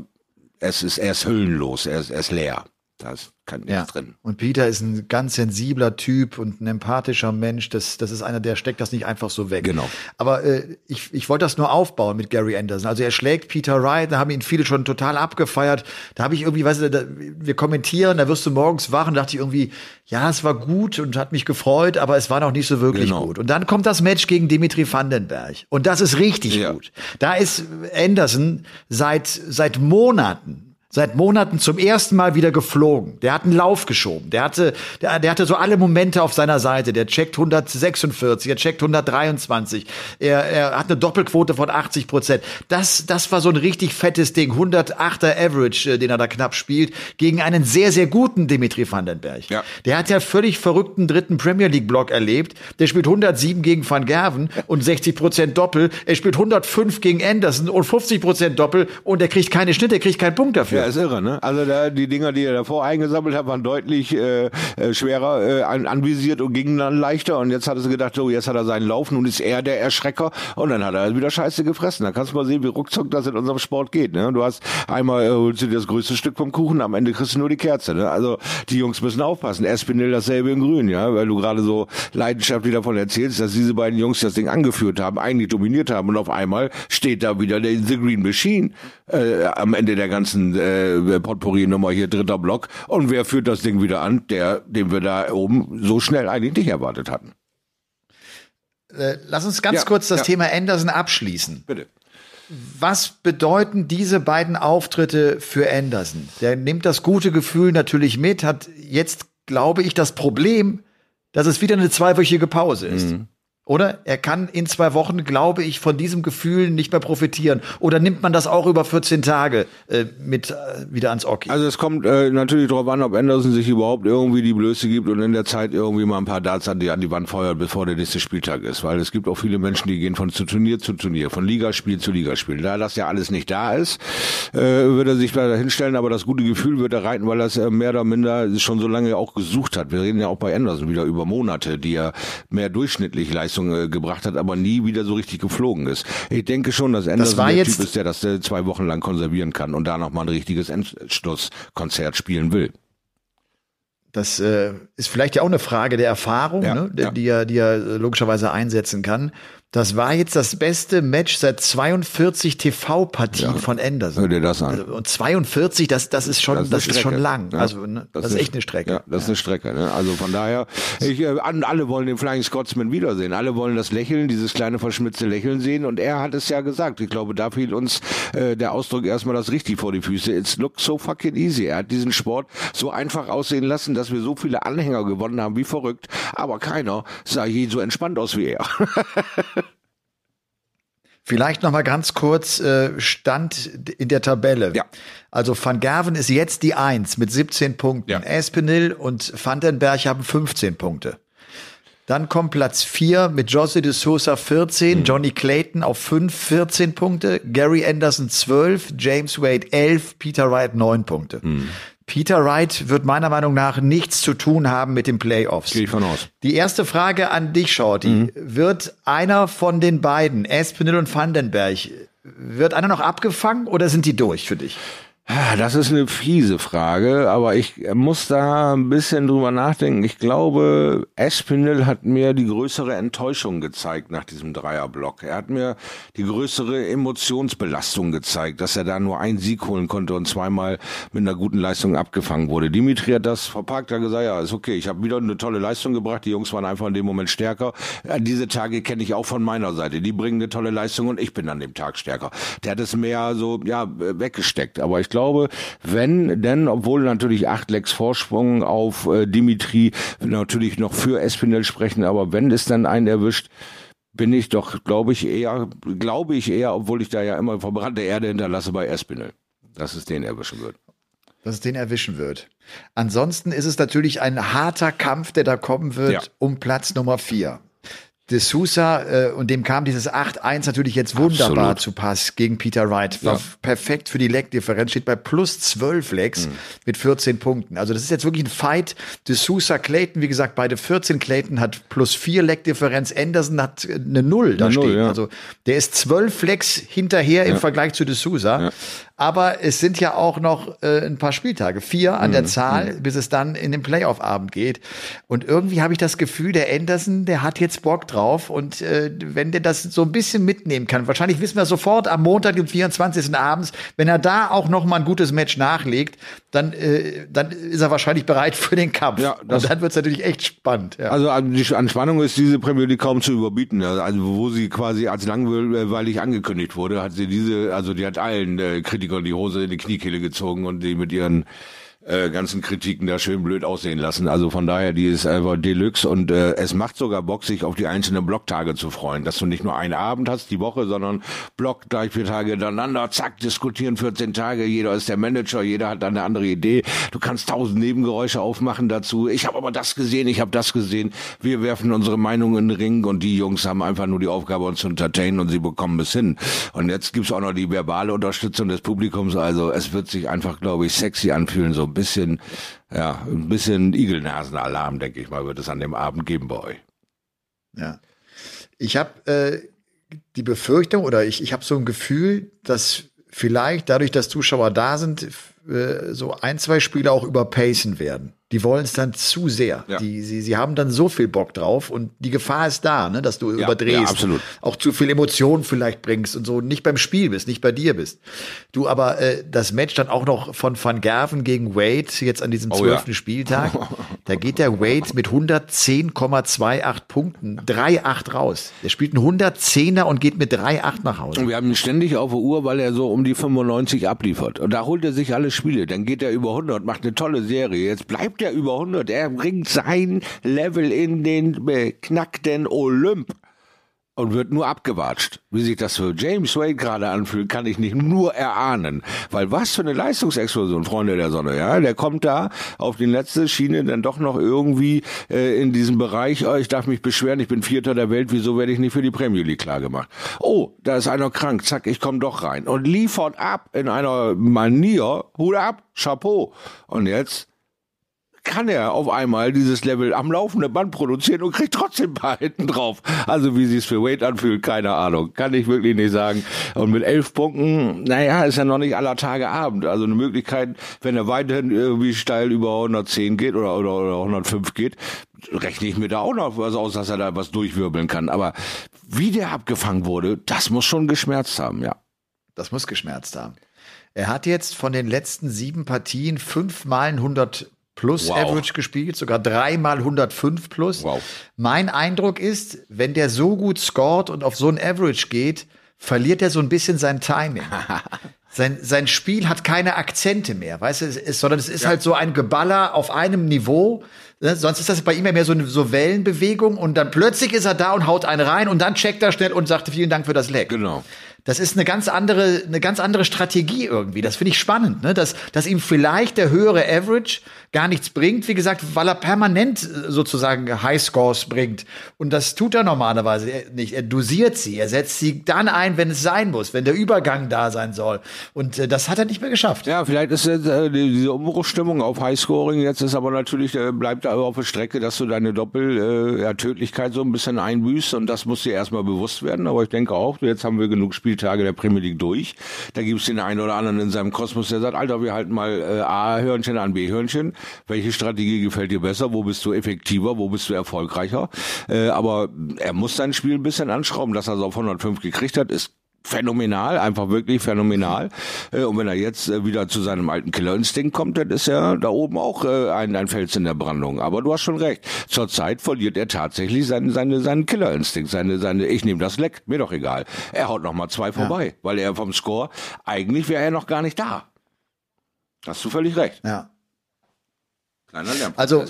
es ist, er ist hüllenlos, er ist, er ist leer. Da ist kein nichts Ja. drin. Und Peter ist ein ganz sensibler Typ und ein empathischer Mensch. Das, das ist einer, der steckt das nicht einfach so weg. Genau. Aber äh, ich, ich wollte das nur aufbauen mit Gary Anderson. Also er schlägt Peter Wright, da haben ihn viele schon total abgefeiert. Da habe ich irgendwie, weißt du, da, wir kommentieren, da wirst du morgens wach und dachte ich irgendwie, ja, es war gut und hat mich gefreut, aber es war noch nicht so wirklich Genau. gut. Und dann kommt das Match gegen Dimitri Vandenberg. Und das ist richtig Ja. gut. Da ist Anderson seit, seit Monaten seit Monaten zum ersten Mal wieder geflogen. Der hat einen Lauf geschoben. Der hatte, der, der hatte so alle Momente auf seiner Seite. Der checkt 146, er checkt 123. Er, er hat eine Doppelquote von 80 Prozent. Das, das war so ein richtig fettes Ding. 108er Average, äh, den er da knapp spielt, gegen einen sehr, sehr guten Dimitri Vandenberg. Ja. Der hat ja völlig verrückten dritten Premier League Block erlebt. Der spielt 107 gegen Van Gerven und 60 Prozent Doppel. Er spielt 105 gegen Anderson und 50 Prozent Doppel und er kriegt keine Schnitte, er kriegt keinen Punkt dafür. Ja, ist irre, ne? Also da, die Dinger, die er davor eingesammelt hat, waren deutlich äh, äh, schwerer äh, an, anvisiert und gingen dann leichter. Und jetzt hat er gedacht, so, jetzt hat er seinen Lauf, nun ist er der Erschrecker. Und dann hat er wieder Scheiße gefressen. Da kannst du mal sehen, wie ruckzuck das in unserem Sport geht. Ne? Du hast einmal äh, holst du dir das größte Stück vom Kuchen, am Ende kriegst du nur die Kerze. Ne? Also die Jungs müssen aufpassen. Espinel dasselbe in Grün, ja, weil du gerade so leidenschaftlich davon erzählst, dass diese beiden Jungs das Ding angeführt haben, eigentlich dominiert haben und auf einmal steht da wieder der The Green Machine äh, am Ende der ganzen äh, Potpourri-Nummer hier dritter Block. Und wer führt das Ding wieder an? Der, den wir da oben so schnell eigentlich nicht erwartet hatten. Äh, lass uns ganz Ja, kurz das ja. Thema Anderson abschließen. Bitte. Was bedeuten diese beiden Auftritte für Anderson? Der nimmt das gute Gefühl natürlich mit, hat jetzt, glaube ich, das Problem, dass es wieder eine zweiwöchige Pause ist. Mhm. Oder? Er kann in zwei Wochen, glaube ich, von diesem Gefühl nicht mehr profitieren. Oder nimmt man das auch über 14 Tage äh, mit äh, wieder ans Oki? Also es kommt äh, natürlich darauf an, ob Anderson sich überhaupt irgendwie die Blöße gibt und in der Zeit irgendwie mal ein paar Darts an die, an die Wand feuert, bevor der nächste Spieltag ist. Weil es gibt auch viele Menschen, die gehen von zu Turnier zu Turnier, von Ligaspiel zu Ligaspiel. Da das ja alles nicht da ist, äh, wird er sich da hinstellen, aber das gute Gefühl wird er reiten, weil er es äh, mehr oder minder schon so lange auch gesucht hat. Wir reden ja auch bei Anderson wieder über Monate, die er mehr durchschnittlich Leistung äh, gebracht hat, aber nie wieder so richtig geflogen ist. Ich denke schon, dass Anderson war der Typ ist, der das äh, zwei Wochen lang konservieren kann und da nochmal ein richtiges Endschlusskonzert spielen will. Das äh, ist vielleicht ja auch eine Frage der Erfahrung, Ja, ne, ja. die er, die er äh, logischerweise einsetzen kann. Das war jetzt das beste Match seit 42 TV-Partien von Anderson. Hör dir das an. Also, und 42, das, das ist schon, das, eine ist schon lang. Ja, Also, ne, das, ist echt eine Strecke. Ja, das ist eine Strecke. Ne? Also von daher, ich, äh, alle wollen den Flying Scotsman wiedersehen. Alle wollen das Lächeln, dieses kleine verschmitzte Lächeln sehen. Und er hat es ja gesagt. Ich glaube, da fiel uns äh, der Ausdruck erstmal das richtig vor die Füße. It's looks so fucking easy. Er hat diesen Sport so einfach aussehen lassen, dass wir so viele Anhänger gewonnen haben wie verrückt. Aber keiner sah je so entspannt aus wie er. Vielleicht noch mal ganz kurz äh, Stand in der Tabelle. Ja. Also Van Gerven ist jetzt die Eins mit 17 Punkten. Ja. Espinel und Vandenberg haben 15 Punkte. Dann kommt Platz 4 mit Jose de Sousa Mhm. 14, Johnny Clayton auf 5, 14 Punkte, Gary Anderson 12, James Wade 11, Peter Wright 9 Punkte. Mhm. Peter Wright wird meiner Meinung nach nichts zu tun haben mit den Playoffs. Gehe ich von aus. Die erste Frage an dich, Shorty. Mhm. Wird einer von den beiden, Espinel und Vandenberg, wird einer noch abgefangen oder sind die durch für dich? Ah, Das ist eine fiese Frage, aber ich muss da ein bisschen drüber nachdenken. Ich glaube, Espinel hat mir die größere Enttäuschung gezeigt nach diesem Dreierblock. Er hat mir die größere Emotionsbelastung gezeigt, dass er da nur einen Sieg holen konnte und zweimal mit einer guten Leistung abgefangen wurde. Dimitri hat das verpackt, hat gesagt, ja, ist okay, ich habe wieder eine tolle Leistung gebracht, die Jungs waren einfach in dem Moment stärker. Diese Tage kenne ich auch von meiner Seite. Die bringen eine tolle Leistung und ich bin an dem Tag stärker. Der hat es mehr so, ja, weggesteckt. Aber ich glaube, wenn, denn, obwohl natürlich acht Lecks Vorsprung auf äh, Dimitri natürlich noch für Espinel sprechen, aber wenn es dann einen erwischt, bin ich doch, glaube ich, eher, glaube ich eher, obwohl ich da ja immer verbrannte Erde hinterlasse bei Espinel, dass es den erwischen wird. Dass es den erwischen wird. Ansonsten ist es natürlich ein harter Kampf, der da kommen wird Ja. um Platz Nummer vier. De Sousa, äh, und dem kam dieses 8-1 natürlich jetzt wunderbar Absolut. zu Pass gegen Peter Wright. War Ja. perfekt für die Leckdifferenz, steht bei plus 12 Lecks mit 14 Punkten. Also das ist jetzt wirklich ein Fight. De Sousa, Clayton, wie gesagt, beide 14. Clayton hat plus 4 Leckdifferenz. Anderson hat äh, eine Null da Eine Null, stehen. ja. Also der ist 12 Lecks hinterher im Vergleich zu De Sousa. Aber es sind ja auch noch äh, ein paar Spieltage, vier an Mhm. der Zahl, bis es dann in den Playoff-Abend geht. Und irgendwie habe ich das Gefühl, der Anderson, der hat jetzt Bock drauf. Und äh, wenn der das so ein bisschen mitnehmen kann, wahrscheinlich wissen wir sofort am Montag, dem 24. abends, wenn er da auch noch mal ein gutes Match nachlegt, dann, äh, dann ist er wahrscheinlich bereit für den Kampf. Ja, das- Und dann wird es natürlich echt spannend. Ja. Also an- die Anspannung ist diese Premier League kaum zu überbieten. Also wo sie quasi als langweilig angekündigt wurde, hat sie diese, also die hat allen äh, Kritikern die Hose in die Kniekehle gezogen und die mit ihren äh, ganzen Kritiken da schön blöd aussehen lassen. Also von daher, die ist einfach Deluxe und äh, es macht sogar Bock, sich auf die einzelnen Blocktage zu freuen, dass du nicht nur einen Abend hast die Woche, sondern Block gleich vier Tage hintereinander, zack, diskutieren 14 Tage, jeder ist der Manager, jeder hat eine andere Idee. Du kannst tausend Nebengeräusche aufmachen dazu. Ich habe aber das gesehen, ich habe das gesehen. Wir werfen unsere Meinung in den Ring und die Jungs haben einfach nur die Aufgabe, uns zu entertainen und sie bekommen es hin. Und jetzt gibt's auch noch die verbale Unterstützung des Publikums. Also es wird sich einfach, glaube ich, sexy anfühlen, so bisschen, ja, ein bisschen Igelnasenalarm, denke ich mal, wird es an dem Abend geben bei euch. Ja. Ich habe äh, die Befürchtung oder ich, ich habe so ein Gefühl, dass vielleicht dadurch, dass Zuschauer da sind, äh, so ein, zwei Spiele auch überpacen werden. Die wollen es dann zu sehr. Ja. Die, sie, sie haben dann so viel Bock drauf und die Gefahr ist da, ne, dass du Ja, überdrehst. ja, absolut. Auch zu viel Emotionen vielleicht bringst und so nicht beim Spiel bist, nicht bei dir bist. Du aber äh, das Match dann auch noch von Van Gerven gegen Wade jetzt an diesem Oh, zwölften ja. Spieltag. Da geht der Wade mit 110,28 Punkten 3-8 raus. Der spielt einen 110er und geht mit 3-8 nach Hause. Und wir haben ihn ständig auf der Uhr, weil er so um die 95 abliefert. Und da holt er sich alle Spiele. Dann geht er über 100, macht eine tolle Serie. Jetzt bleibt er über 100. Er bringt sein Level in den beknackten Olymp. Und wird nur abgewatscht. Wie sich das für James Wade gerade anfühlt, kann ich nicht nur erahnen. Weil was für eine Leistungsexplosion, Freunde der Sonne, ja. Der kommt da auf die letzte Schiene dann doch noch irgendwie äh, in diesem Bereich, oh, ich darf mich beschweren, ich bin Vierter der Welt, wieso werde ich nicht für die Premier League klar gemacht? Oh, da ist einer krank, zack, ich komme doch rein. Und liefert ab in einer Manier, Hut ab, Chapeau. Und jetzt kann er auf einmal dieses Level am laufenden Band produzieren und kriegt trotzdem ein paar hinten drauf. Also wie sie es für Wade anfühlt, keine Ahnung. Kann ich wirklich nicht sagen. Und mit elf Punkten, naja, ist ja noch nicht aller Tage Abend. Also eine Möglichkeit, wenn er weiterhin irgendwie steil über 110 geht oder, oder, oder 105 geht, rechne ich mir da auch noch was aus, dass er da was durchwirbeln kann. Aber wie der abgefangen wurde, das muss schon geschmerzt haben, ja. Das muss geschmerzt haben. Er hat jetzt von den letzten sieben Partien fünfmal ein 100 plus Wow. Average gespielt, sogar dreimal 105 plus. Wow. Mein Eindruck ist, wenn der so gut scored und auf so ein Average geht, verliert er so ein bisschen sein Timing. Sein, sein Spiel hat keine Akzente mehr, weißt du, es ist, sondern es ist halt so ein Geballer auf einem Niveau. Ne? Sonst ist das bei ihm ja mehr so eine so Wellenbewegung und dann plötzlich ist er da und haut einen rein und dann checkt er schnell und sagt vielen Dank für das Leck. Genau. Das ist eine ganz andere, eine ganz andere Strategie irgendwie. Das finde ich spannend, ne? dass, dass ihm vielleicht der höhere Average gar nichts bringt, wie gesagt, weil er permanent äh, sozusagen Highscores bringt. Und das tut er normalerweise nicht. Er dosiert sie, er setzt sie dann ein, wenn es sein muss, wenn der Übergang da sein soll. Und äh, das hat er nicht mehr geschafft. Ja, vielleicht ist äh, diese Umbruchstimmung auf Highscoring jetzt ist aber natürlich, äh, bleibt aber auf der Strecke, dass du deine Doppel, äh, so ein bisschen einbüßt und das muss dir erstmal bewusst werden. Aber ich denke auch, jetzt haben wir genug Spieltage der Premier League durch. Da gibt es den einen oder anderen in seinem Kosmos, der sagt, Alter, wir halten mal äh, A-Hörnchen an B-Hörnchen. Welche Strategie gefällt dir besser? Wo bist du effektiver? Wo bist du erfolgreicher? Äh, aber er muss sein Spiel ein bisschen anschrauben. Dass er es auf 105 gekriegt hat, ist phänomenal, einfach wirklich phänomenal. Äh, und wenn er jetzt äh, wieder zu seinem alten Killerinstinkt kommt, dann ist er da oben auch äh, ein, ein Fels in der Brandung. Aber du hast schon recht. Zurzeit verliert er tatsächlich seinen, seine, seinen Killerinstinkt, seine, seine, ich nehme das Leck, mir doch egal. Er haut nochmal zwei vorbei, ja. weil er vom Score, eigentlich wäre er noch gar nicht da. Hast du völlig recht. Ja. Also,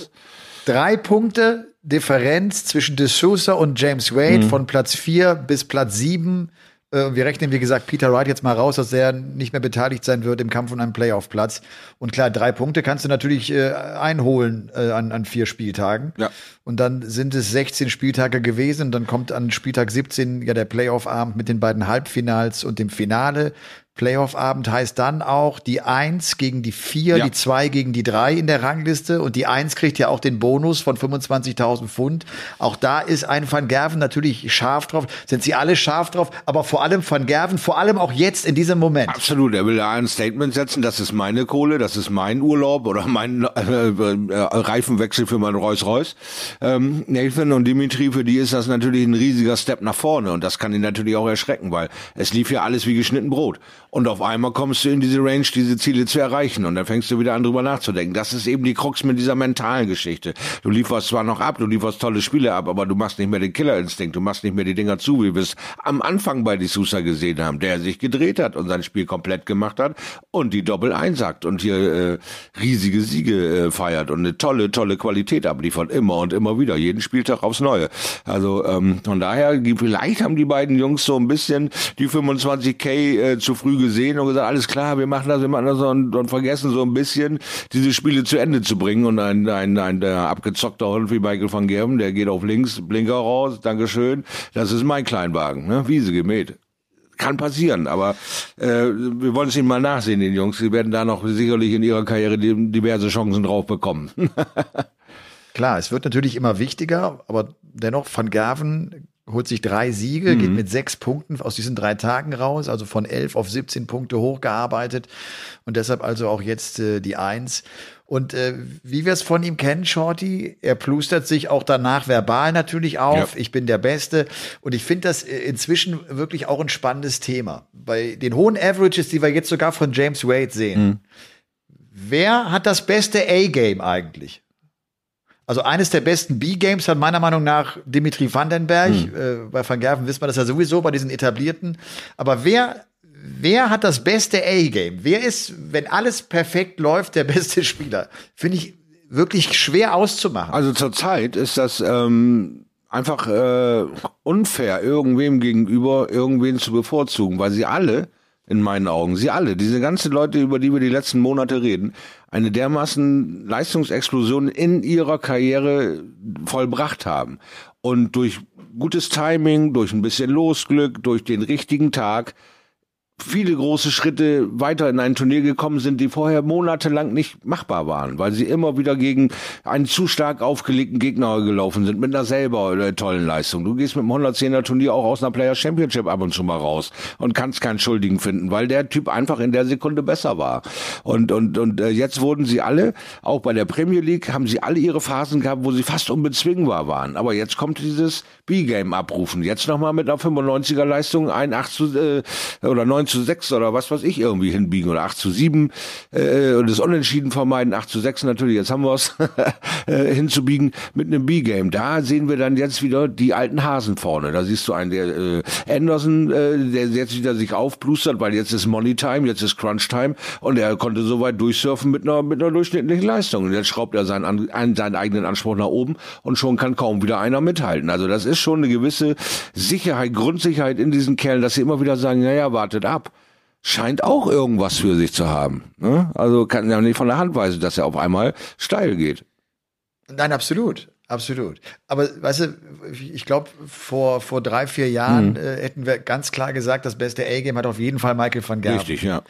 drei Punkte Differenz zwischen De Sousa und James Wade mhm. von Platz 4 bis Platz 7 wir rechnen, wie gesagt, Peter Wright jetzt mal raus, dass er nicht mehr beteiligt sein wird im Kampf um einen Playoff-Platz. Und klar, drei Punkte kannst du natürlich äh, einholen äh, an, an vier Spieltagen. Ja. Und dann sind es 16 Spieltage gewesen. Und dann kommt an Spieltag 17 ja der Playoff-Abend mit den beiden Halbfinals und dem Finale. Playoff-Abend heißt dann auch die Eins gegen die Vier, Ja. die Zwei gegen die Drei in der Rangliste. Und die Eins kriegt ja auch den Bonus von 25.000 Pfund. Auch da ist ein Van Gerven natürlich scharf drauf. Sind sie alle scharf drauf? Aber vor allem Van Gerven, vor allem auch jetzt in diesem Moment. Absolut, er will da ein Statement setzen, das ist meine Kohle, das ist mein Urlaub oder mein äh, äh, Reifenwechsel für mein Rolls-Royce. Ähm, Nathan und Dimitri, für die ist das natürlich ein riesiger Step nach vorne und das kann ihn natürlich auch erschrecken, weil es lief ja alles wie geschnitten Brot. Und auf einmal kommst du in diese Range, diese Ziele zu erreichen und dann fängst du wieder an drüber nachzudenken. Das ist eben die Krux mit dieser mentalen Geschichte. Du lieferst zwar noch ab, du lieferst tolle Spiele ab, aber du machst nicht mehr den Killerinstinkt, du machst nicht mehr die Dinger zu, wie wir es am Anfang bei die Sousa gesehen haben, der sich gedreht hat und sein Spiel komplett gemacht hat und die Doppel einsackt und hier äh, riesige Siege äh, feiert und eine tolle, tolle Qualität abliefert, immer und immer wieder, jeden Spieltag aufs Neue. Also ähm, von daher, vielleicht haben die beiden Jungs so ein bisschen die 25k äh, zu früh gesehen und gesagt, alles klar, wir machen das, wir machen das und, und vergessen so ein bisschen, diese Spiele zu Ende zu bringen und ein, ein, ein der abgezockter Hund wie Michael van Gerben, der geht auf links, Blinker raus, Dankeschön, das ist mein Kleinwagen, ne? Wiese gemäht kann passieren, aber äh, wir wollen es ihnen mal nachsehen, den Jungs. Sie werden da noch sicherlich in ihrer Karriere diverse Chancen drauf bekommen. Klar, es wird natürlich immer wichtiger, aber dennoch, Van Gerven holt sich drei Siege, geht mit sechs Punkten aus diesen drei Tagen raus, also von elf auf 17 Punkte hochgearbeitet und deshalb also auch jetzt äh, die Eins. Und äh, wie wir es von ihm kennen, Shorty, er plustert sich auch danach verbal natürlich auf. Ja. Ich bin der Beste. Und ich finde das äh, inzwischen wirklich auch ein spannendes Thema. Bei den hohen Averages, die wir jetzt sogar von James Wade sehen. Wer hat das beste A-Game eigentlich? Also eines der besten B-Games hat meiner Meinung nach Dimitri Vandenberg. Äh, bei Van Gerven wissen wir das ja sowieso, bei diesen etablierten. Aber wer, wer hat das beste A-Game? Wer ist, wenn alles perfekt läuft, der beste Spieler? Finde ich wirklich schwer auszumachen. Also zurzeit ist das ähm, einfach äh, unfair, irgendwem gegenüber irgendwen zu bevorzugen, weil sie alle, in meinen Augen, sie alle, diese ganzen Leute, über die wir die letzten Monate reden, eine dermaßen Leistungsexplosion in ihrer Karriere vollbracht haben. Und durch gutes Timing, durch ein bisschen Losglück, durch den richtigen Tag, viele große Schritte weiter in ein Turnier gekommen sind, die vorher monatelang nicht machbar waren, weil sie immer wieder gegen einen zu stark aufgelegten Gegner gelaufen sind mit einer selber äh, tollen Leistung. Du gehst mit dem 110er Turnier auch aus einer Player Championship ab und zu mal raus und kannst keinen Schuldigen finden, weil der Typ einfach in der Sekunde besser war. Und und und äh, jetzt wurden sie alle, auch bei der Premier League, haben sie alle ihre Phasen gehabt, wo sie fast unbezwingbar waren. Aber jetzt kommt dieses B-Game abrufen. Jetzt nochmal mit einer 95er Leistung ein 8 zu, äh, oder 90 9 zu 6 oder was weiß ich irgendwie hinbiegen oder 8 zu 7 äh, und das Unentschieden vermeiden, 8 zu 6 natürlich, jetzt haben wir es äh, hinzubiegen mit einem B-Game. Da sehen wir dann jetzt wieder die alten Hasen vorne. Da siehst du einen, der äh, Anderson, äh, der jetzt wieder sich aufblustert, weil jetzt ist Money Time, jetzt ist Crunch Time und er konnte so weit durchsurfen mit einer, mit einer durchschnittlichen Leistung. Und jetzt schraubt er seinen, an, seinen eigenen Anspruch nach oben und schon kann kaum wieder einer mithalten. Also das ist schon eine gewisse Sicherheit, Grundsicherheit in diesen Kerlen, dass sie immer wieder sagen, naja, wartet ab scheint auch irgendwas für sich zu haben. Ne? Also kann ja nicht von der Hand weisen, dass er auf einmal steil geht. Nein, absolut. Absolut. Aber weißt du, ich glaube, vor, vor drei, vier Jahren Mhm. äh, hätten wir ganz klar gesagt, das beste A-Game hat auf jeden Fall Michael van Gerven. Richtig, ja.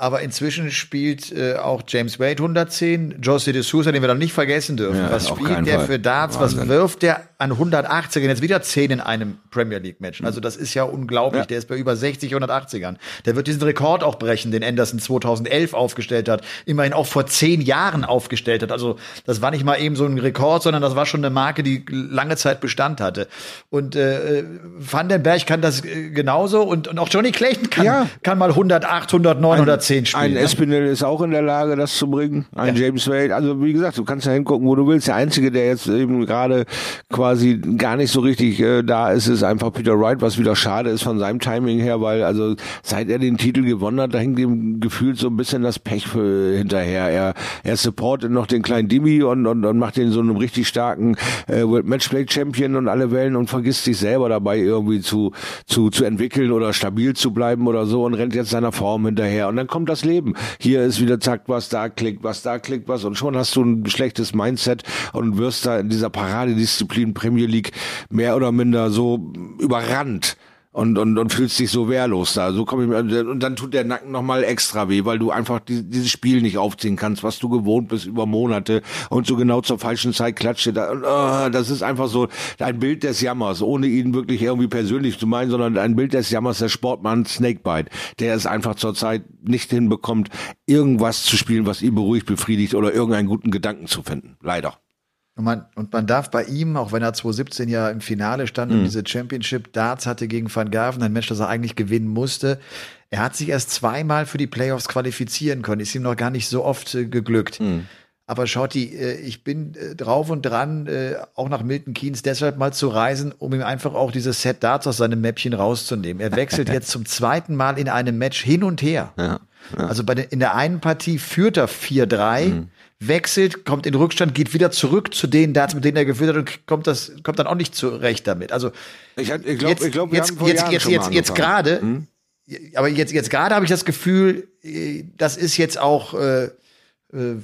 Aber inzwischen spielt äh, auch James Wade 110, Jose de Sousa, den wir dann nicht vergessen dürfen. Ja, was spielt der Fall. für Darts? Wahnsinn. Was wirft der an 180ern? Jetzt wieder 10 in einem Premier League Match. Also das ist ja unglaublich. Ja. Der ist bei über 60, 180ern. Der wird diesen Rekord auch brechen, den Anderson 2011 aufgestellt hat. Immerhin auch vor zehn Jahren aufgestellt hat. Also das war nicht mal eben so ein Rekord, sondern das war schon eine Marke, die lange Zeit Bestand hatte. Und äh, Van den Berg kann das äh, genauso und, und auch Johnny Clayton kann, Ja. kann mal 108, 109, 110 spielen. Ein ne? Espinel ist auch in der Lage, das zu bringen. Ein James Wade. Also wie gesagt, du kannst ja hingucken, wo du willst. Der Einzige, der jetzt eben gerade quasi gar nicht so richtig äh, da ist, ist einfach Peter Wright, was wieder schade ist von seinem Timing her, weil also seit er den Titel gewonnen hat, da hängt ihm gefühlt so ein bisschen das Pech für, hinterher. Er, er supportet noch den kleinen Dimi und, und, und macht den so einem richtig starken äh, World Matchplay Champion und alle Wellen und vergisst sich selber dabei irgendwie zu, zu, zu entwickeln oder stabil zu bleiben oder so und rennt jetzt seiner Form hinterher. Und dann kommt das Leben. Hier ist wieder zack, was da klickt, was da klickt, was und schon hast du ein schlechtes Mindset und wirst da in dieser Paradedisziplin Premier League mehr oder minder so überrannt und, und, und fühlst dich so wehrlos da. So komm ich mir, und dann tut der Nacken nochmal extra weh, weil du einfach die, dieses Spiel nicht aufziehen kannst, was du gewohnt bist über Monate und so genau zur falschen Zeit klatscht. Da, oh, das ist einfach so ein Bild des Jammers, ohne ihn wirklich irgendwie persönlich zu meinen, sondern ein Bild des Jammers der Sportmann Snakebite, der es einfach zurzeit nicht hinbekommt, irgendwas zu spielen, was ihn beruhigt, befriedigt oder irgendeinen guten Gedanken zu finden. Leider. Und man, und man darf bei ihm, auch wenn er 2017 ja im Finale stand und diese Championship Darts hatte gegen Van Gerven, ein Match, das er eigentlich gewinnen musste, er hat sich erst zweimal für die Playoffs qualifizieren können. Ist ihm noch gar nicht so oft äh, geglückt. Aber Schotti, äh, ich bin äh, drauf und dran, äh, auch nach Milton Keynes deshalb mal zu reisen, um ihm einfach auch dieses Set Darts aus seinem Mäppchen rauszunehmen. Er wechselt jetzt zum zweiten Mal in einem Match hin und her. Also bei den, in der einen Partie führt er 4-3, wechselt, kommt in Rückstand, geht wieder zurück zu den Darts, mit denen er geführt hat und kommt das, kommt dann auch nicht zurecht damit. Also Ich, ich glaube, jetzt, ich glaub, jetzt, jetzt, jetzt, jetzt, jetzt gerade, aber jetzt, jetzt gerade habe ich das Gefühl, äh, das ist jetzt auch äh, äh,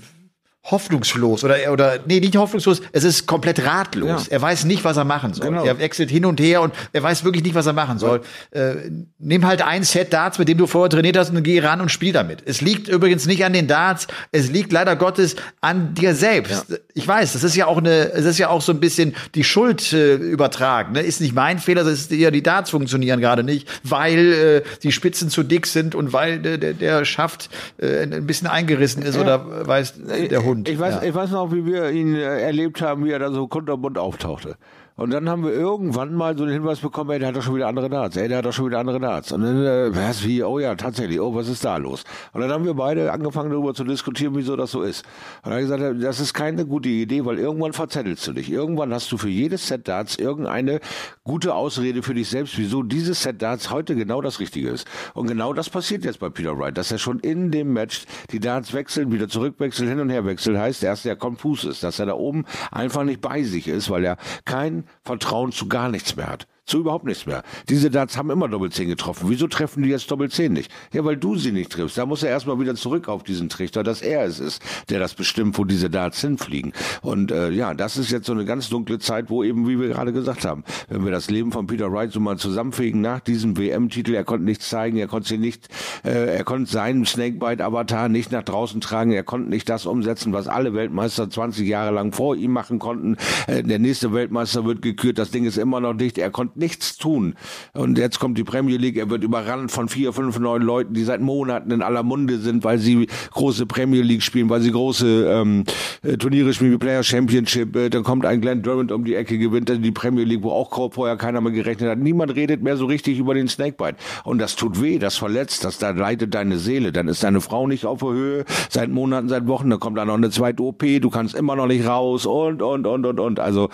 hoffnungslos oder oder nee, nicht hoffnungslos, es ist komplett ratlos. Ja. Er weiß nicht, was er machen soll. Genau. Er wechselt hin und her und er weiß wirklich nicht, was er machen soll. Äh, nimm halt ein Set Darts, mit dem du vorher trainiert hast und geh ran und spiel damit. Es liegt übrigens nicht an den Darts, es liegt leider Gottes an dir selbst. Ich weiß, das ist ja auch eine, es ist ja auch so ein bisschen die Schuld äh, übertragen. Ne? Ist nicht mein Fehler, das ist eher die Darts funktionieren gerade nicht, weil äh, die Spitzen zu dick sind und weil der, der, der Schaft äh, ein bisschen eingerissen ist oder äh, weiß der Hund. Ich weiß, ja. ich weiß noch, wie wir ihn äh, erlebt haben, wie er da so kunterbunt auftauchte. Und dann haben wir irgendwann mal so den Hinweis bekommen, ey, der hat doch schon wieder andere Darts, ey, der hat doch schon wieder andere Darts. Und dann, äh, was, wie, oh ja, tatsächlich, oh, was ist da los? Und dann haben wir beide angefangen darüber zu diskutieren, wieso das so ist. Und dann gesagt, das ist keine gute Idee, weil irgendwann verzettelst du dich. Irgendwann hast du für jedes Set Darts irgendeine gute Ausrede für dich selbst, wieso dieses Set Darts heute genau das Richtige ist. Und genau das passiert jetzt bei Peter Wright, dass er schon in dem Match die Darts wechseln, wieder zurückwechseln, hin und her wechseln, heißt, dass er konfus ist, dass er da oben einfach nicht bei sich ist, weil er kein Vertrauen zu gar nichts mehr hat. Zu überhaupt nichts mehr. Diese Darts haben immer Doppelzehn getroffen. Wieso treffen die jetzt Doppelzehn nicht? Ja, weil du sie nicht triffst. Da muss er erstmal wieder zurück auf diesen Trichter, dass er es ist, der das bestimmt, wo diese Darts hinfliegen. Und äh, ja, das ist jetzt so eine ganz dunkle Zeit, wo eben, wie wir gerade gesagt haben, wenn wir das Leben von Peter Wright so mal zusammenfegen nach diesem WM-Titel, er konnte nichts zeigen, er konnte sie nicht, äh, er konnte seinen Snakebite-Avatar nicht nach draußen tragen, er konnte nicht das umsetzen, was alle Weltmeister 20 Jahre lang vor ihm machen konnten. Äh, der nächste Weltmeister wird gekürt, das Ding ist immer noch dicht, er konnte nichts tun. Und jetzt kommt die Premier League, er wird überrannt von vier, fünf, neun Leuten, die seit Monaten in aller Munde sind, weil sie große Premier League spielen, weil sie große ähm, äh, Turniere spielen wie Player Championship. Äh, dann kommt ein Glenn Durant um die Ecke, gewinnt dann die Premier League, wo auch vorher keiner mehr gerechnet hat. Niemand redet mehr so richtig über den Snakebite. Und das tut weh, das verletzt, das da leidet deine Seele. Dann ist deine Frau nicht auf der Höhe, seit Monaten, seit Wochen, dann kommt da noch eine zweite OP, du kannst immer noch nicht raus und, und, und, und, und. Also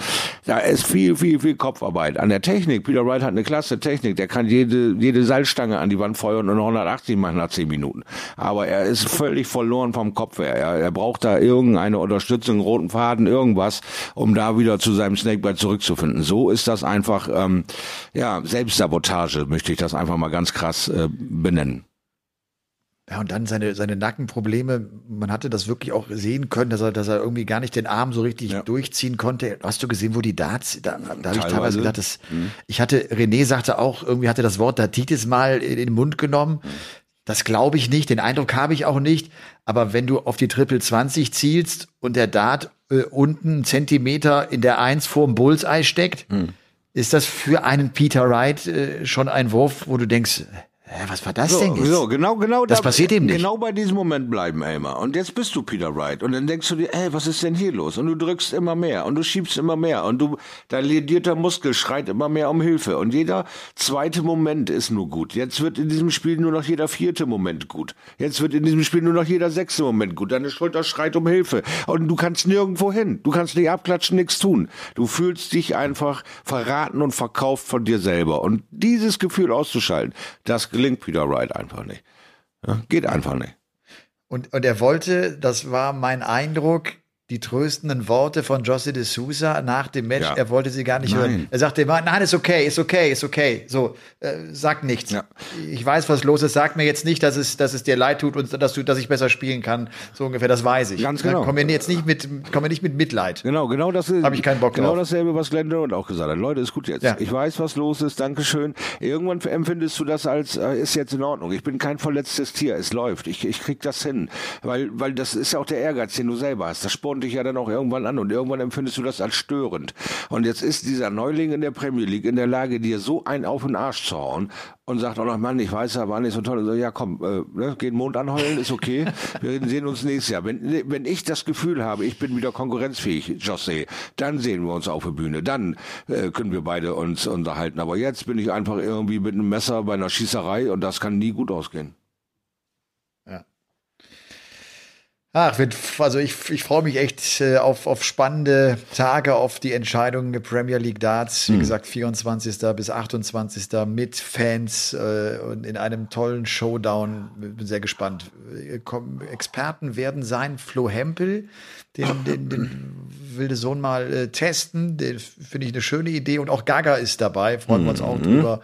da ist viel, viel, viel Kopfarbeit. An der Technik, Peter Wright hat eine klasse Technik, der kann jede, jede Seilstange an die Wand feuern und 180 machen nach 10 Minuten. Aber er ist völlig verloren vom Kopf her. Er, er braucht da irgendeine Unterstützung, roten Faden, irgendwas, um da wieder zu seinem Snakebite zurückzufinden. So ist das einfach, ähm, ja, Selbstsabotage, möchte ich das einfach mal ganz krass äh, benennen. Ja, und dann seine, seine Nackenprobleme, man hatte das wirklich auch sehen können, dass er, dass er irgendwie gar nicht den Arm so richtig Ja. durchziehen konnte. Hast du gesehen, wo die Darts, da, da habe ich Teilweise. gedacht, das, ich hatte, René sagte auch, irgendwie hatte das Wort Datitis mal in den Mund genommen. Das glaube ich nicht, den Eindruck habe ich auch nicht. Aber wenn du auf die Triple 20 zielst und der Dart äh, unten einen Zentimeter in der Eins vorm Bullseye steckt, ist das für einen Peter Wright äh, schon ein Wurf, wo du denkst, hä, was war das denn So, jetzt? so, genau, genau. Das passiert ihm nicht. Genau bei diesem Moment bleiben, Elmar. Und jetzt bist du Peter Wright. Und dann denkst du dir, ey, was ist denn hier los? Und du drückst immer mehr und du schiebst immer mehr und du, dein ledierter Muskel schreit immer mehr um Hilfe. Und jeder zweite Moment ist nur gut. Jetzt wird in diesem Spiel nur noch jeder vierte Moment gut. Jetzt wird in diesem Spiel nur noch jeder sechste Moment gut. Deine Schulter schreit um Hilfe. Und du kannst nirgendwo hin. Du kannst nicht abklatschen, nichts tun. Du fühlst dich einfach verraten und verkauft von dir selber. Und dieses Gefühl auszuschalten, das gelingt Peter Wright einfach nicht. Ja, geht einfach nicht. Und, und er wollte, das war mein Eindruck, die tröstenden Worte von José de Sousa nach dem Match, Ja. er wollte sie gar nicht Nein. hören. Er sagte immer, nein, ist okay, ist okay, ist okay. So, äh, sag nichts. Ja. Ich weiß, was los ist. Sag mir jetzt nicht, dass es, dass es dir leid tut und dass du, dass ich besser spielen kann. So ungefähr, das weiß ich. Ganz genau. Dann Komm mir jetzt nicht mit, komm mir nicht mit Mitleid. Genau, genau das ist. Hab ich keinen Bock Genau drauf. dasselbe, was Glenn Durant auch gesagt hat. Leute, ist gut jetzt. Ja. Ich weiß, was los ist. Dankeschön. Irgendwann empfindest du das als, äh, ist jetzt in Ordnung. Ich bin kein verletztes Tier. Es läuft. Ich, ich krieg das hin. Weil, weil das ist ja auch der Ehrgeiz, den du selber hast. Das spornt dich ja dann auch irgendwann an und irgendwann empfindest du das als störend. Und jetzt ist dieser Neuling in der Premier League in der Lage, dir so einen auf den Arsch zu hauen und sagt auch noch, Mann, ich weiß ja, war nicht so toll. Und so, ja, komm, äh, ne, geh den Mond anheulen, ist okay. Wir sehen uns nächstes Jahr. Wenn, wenn ich das Gefühl habe, ich bin wieder konkurrenzfähig, José, dann sehen wir uns auf der Bühne. Dann äh, können wir beide uns unterhalten. Aber jetzt bin ich einfach irgendwie mit einem Messer bei einer Schießerei und das kann nie gut ausgehen. Ach, also ich, ich freue mich echt äh, auf, auf spannende Tage, auf die Entscheidung der Premier League Darts. Wie gesagt, 24. bis 28. mit Fans äh, und in einem tollen Showdown. Bin sehr gespannt. Äh, Experten werden sein Flo Hempel, den, den, den wilde Sohn mal äh, testen. Den finde ich eine schöne Idee. Und auch Gaga ist dabei, freuen wir uns auch drüber.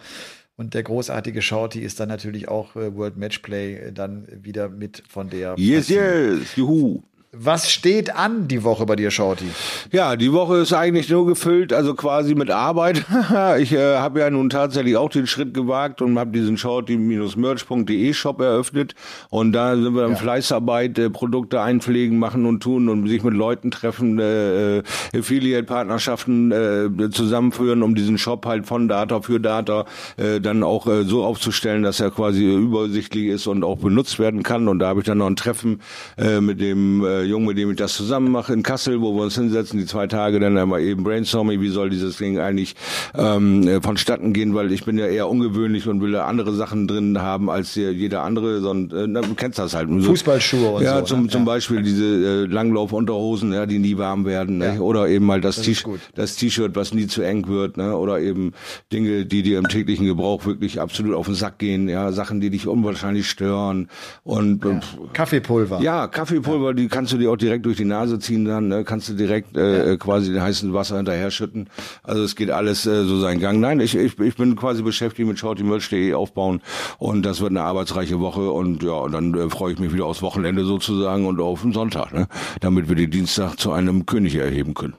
Und der großartige Shorty ist dann natürlich auch äh, World Matchplay äh, dann wieder mit von der Yes, Partie. yes, juhu. Was steht an die Woche bei dir, Shorty? Ja, die Woche ist eigentlich nur gefüllt, also quasi mit Arbeit. ich äh, habe ja nun tatsächlich auch den Schritt gewagt und habe diesen shorty-merch.de Shop eröffnet und da sind wir in Fleißarbeit, äh, Produkte einpflegen, machen und tun und sich mit Leuten treffen, äh, äh, Affiliate-Partnerschaften äh, zusammenführen, um diesen Shop halt von Data für Data äh, dann auch äh, so aufzustellen, dass er quasi übersichtlich ist und auch benutzt werden kann. Und da habe ich dann noch ein Treffen äh, mit dem äh, Jungen, mit dem ich das zusammen mache in Kassel, wo wir uns hinsetzen, die zwei Tage dann einmal eben brainstorming, wie soll dieses Ding eigentlich ähm, äh, vonstatten gehen, weil ich bin ja eher ungewöhnlich und will da andere Sachen drin haben als jeder andere, sondern äh, du kennst das halt. So- Fußballschuhe und ja, so, Zum, ne? zum. Beispiel diese äh, Langlaufunterhosen, ja, die nie warm werden, ne? Ja. oder eben mal das Das T-Shirt, gut. das T-Shirt, was nie zu eng wird, ne? oder eben Dinge, die dir im täglichen Gebrauch wirklich absolut auf den Sack gehen, ja, Sachen, die dich unwahrscheinlich stören und ja. Kaffeepulver. Ja, Kaffeepulver, die kannst du dir auch direkt durch die Nase ziehen dann, ne? kannst du direkt äh, quasi den heißen Wasser hinterher schütten. Also es geht alles äh, so seinen Gang. Nein, ich, ich, ich bin quasi beschäftigt mit shortymerch.de aufbauen und das wird eine arbeitsreiche Woche und ja, und dann äh, freue ich mich wieder aufs Wochenende sozusagen und auf den Sonntag, ne? damit wir den Dienstag zu einem König erheben können.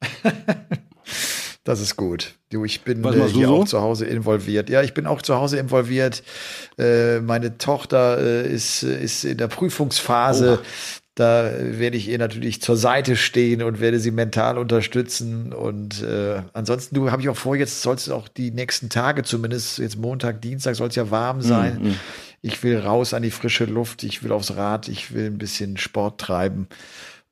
Das ist gut. Du, ich bin äh, hier so? auch zu Hause involviert. Ja, ich bin auch zu Hause involviert. Äh, meine Tochter äh, ist, ist in der Prüfungsphase. Da werde ich ihr natürlich zur Seite stehen und werde sie mental unterstützen. Und äh, ansonsten, du habe ich auch vor, jetzt soll es auch die nächsten Tage, zumindest jetzt Montag, Dienstag, soll es ja warm sein. Mhm. Ich will raus an die frische Luft, ich will aufs Rad, ich will ein bisschen Sport treiben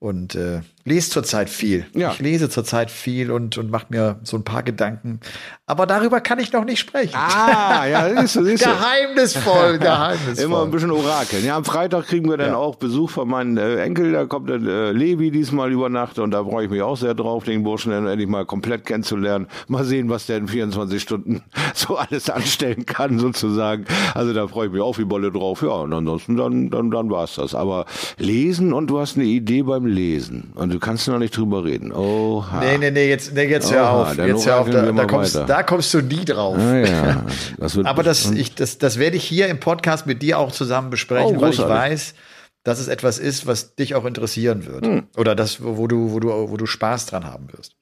und äh, lese zurzeit viel. Ja. Ich lese zurzeit viel und, und mache mir so ein paar Gedanken. Aber darüber kann ich noch nicht sprechen. Ah, ja, siehst du, siehst du. Geheimnisvoll, geheimnisvoll. Immer ein bisschen orakeln. Ja, am Freitag kriegen wir dann Ja. auch Besuch von meinem äh, Enkel. Da kommt dann äh, Levi diesmal über Nacht und da freue ich mich auch sehr drauf, den Burschen dann endlich mal komplett kennenzulernen. Mal sehen, was der in 24 Stunden so alles anstellen kann, sozusagen. Also da freue ich mich auch wie Bolle drauf. Ja, und ansonsten dann, dann, dann war's das. Aber lesen und du hast eine Idee beim Lesen und du kannst noch nicht drüber reden. Oha. Nee, nee, nee, jetzt, nee, jetzt hör auf. Jetzt hör auf. Da, da, kommst, da kommst du nie drauf. Ah, ja. Das Aber das, ich, das, das werde ich hier im Podcast mit dir auch zusammen besprechen, Oh, weil ich weiß, dass es etwas ist, was dich auch interessieren wird. Hm. Oder das, wo du, wo du, wo du Spaß dran haben wirst.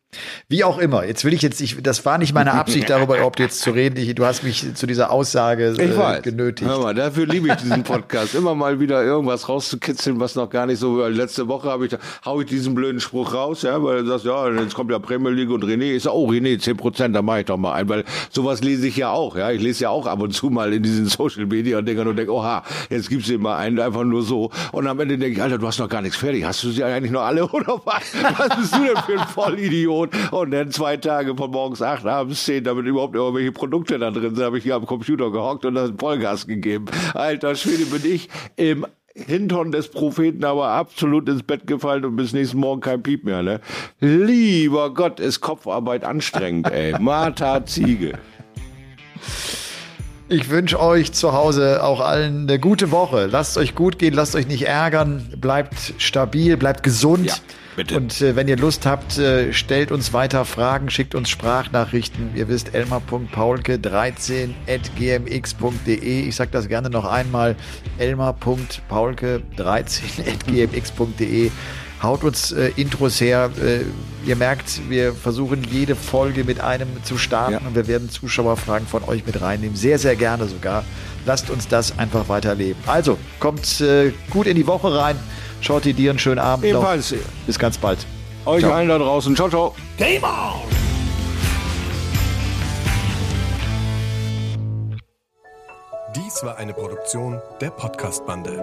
Wie auch immer. Jetzt will ich jetzt, ich, das war nicht meine Absicht, darüber überhaupt jetzt zu reden. Ich, du hast mich zu dieser Aussage Ich äh, weiß. genötigt. Hör mal, dafür liebe ich diesen Podcast. Immer mal wieder irgendwas rauszukitzeln, was noch gar nicht so war. Letzte Woche habe ich da, hau ich diesen blöden Spruch raus, ja, weil du sagst, ja, jetzt kommt ja Premier League und René. Ich sag, oh René, 10 Prozent, da mache ich doch mal ein, weil sowas lese ich ja auch, ja. Ich lese ja auch ab und zu mal in diesen Social Media und denke, oha, jetzt gibt's dir mal einen, einfach nur so. Und am Ende denke ich, Alter, du hast noch gar nichts fertig. Hast du sie eigentlich noch alle oder was? Was bist du denn für ein Vollidiot? Und dann zwei Tage von morgens acht, abends zehn, damit überhaupt irgendwelche Produkte da drin sind, habe ich hier am Computer gehockt und dann Vollgas gegeben. Alter Schwede, bin ich im Hintern des Propheten aber absolut ins Bett gefallen und bis nächsten Morgen kein Piep mehr, ne? Lieber Gott, ist Kopfarbeit anstrengend, ey. Martha Ziege. Ich wünsche euch zu Hause auch allen eine gute Woche. Lasst euch gut gehen, lasst euch nicht ärgern, bleibt stabil, bleibt gesund. Ja, bitte. Und äh, wenn ihr Lust habt, äh, stellt uns weiter Fragen, schickt uns Sprachnachrichten. Ihr wisst, elmar.paulke13.gmx.de. Ich sage das gerne noch einmal, elmar.paulke13.gmx.de. Haut uns äh, Intros her. Äh, ihr merkt, wir versuchen jede Folge mit einem zu starten Ja. und wir werden Zuschauerfragen von euch mit reinnehmen. Sehr, sehr gerne sogar. Lasst uns das einfach weiterleben. Also, kommt äh, gut in die Woche rein. Schaut dir einen schönen Abend Ebenfalls noch. Bis ganz bald. euch Ciao. allen da draußen. Ciao, ciao. Dies war eine Produktion der Podcast-Bande.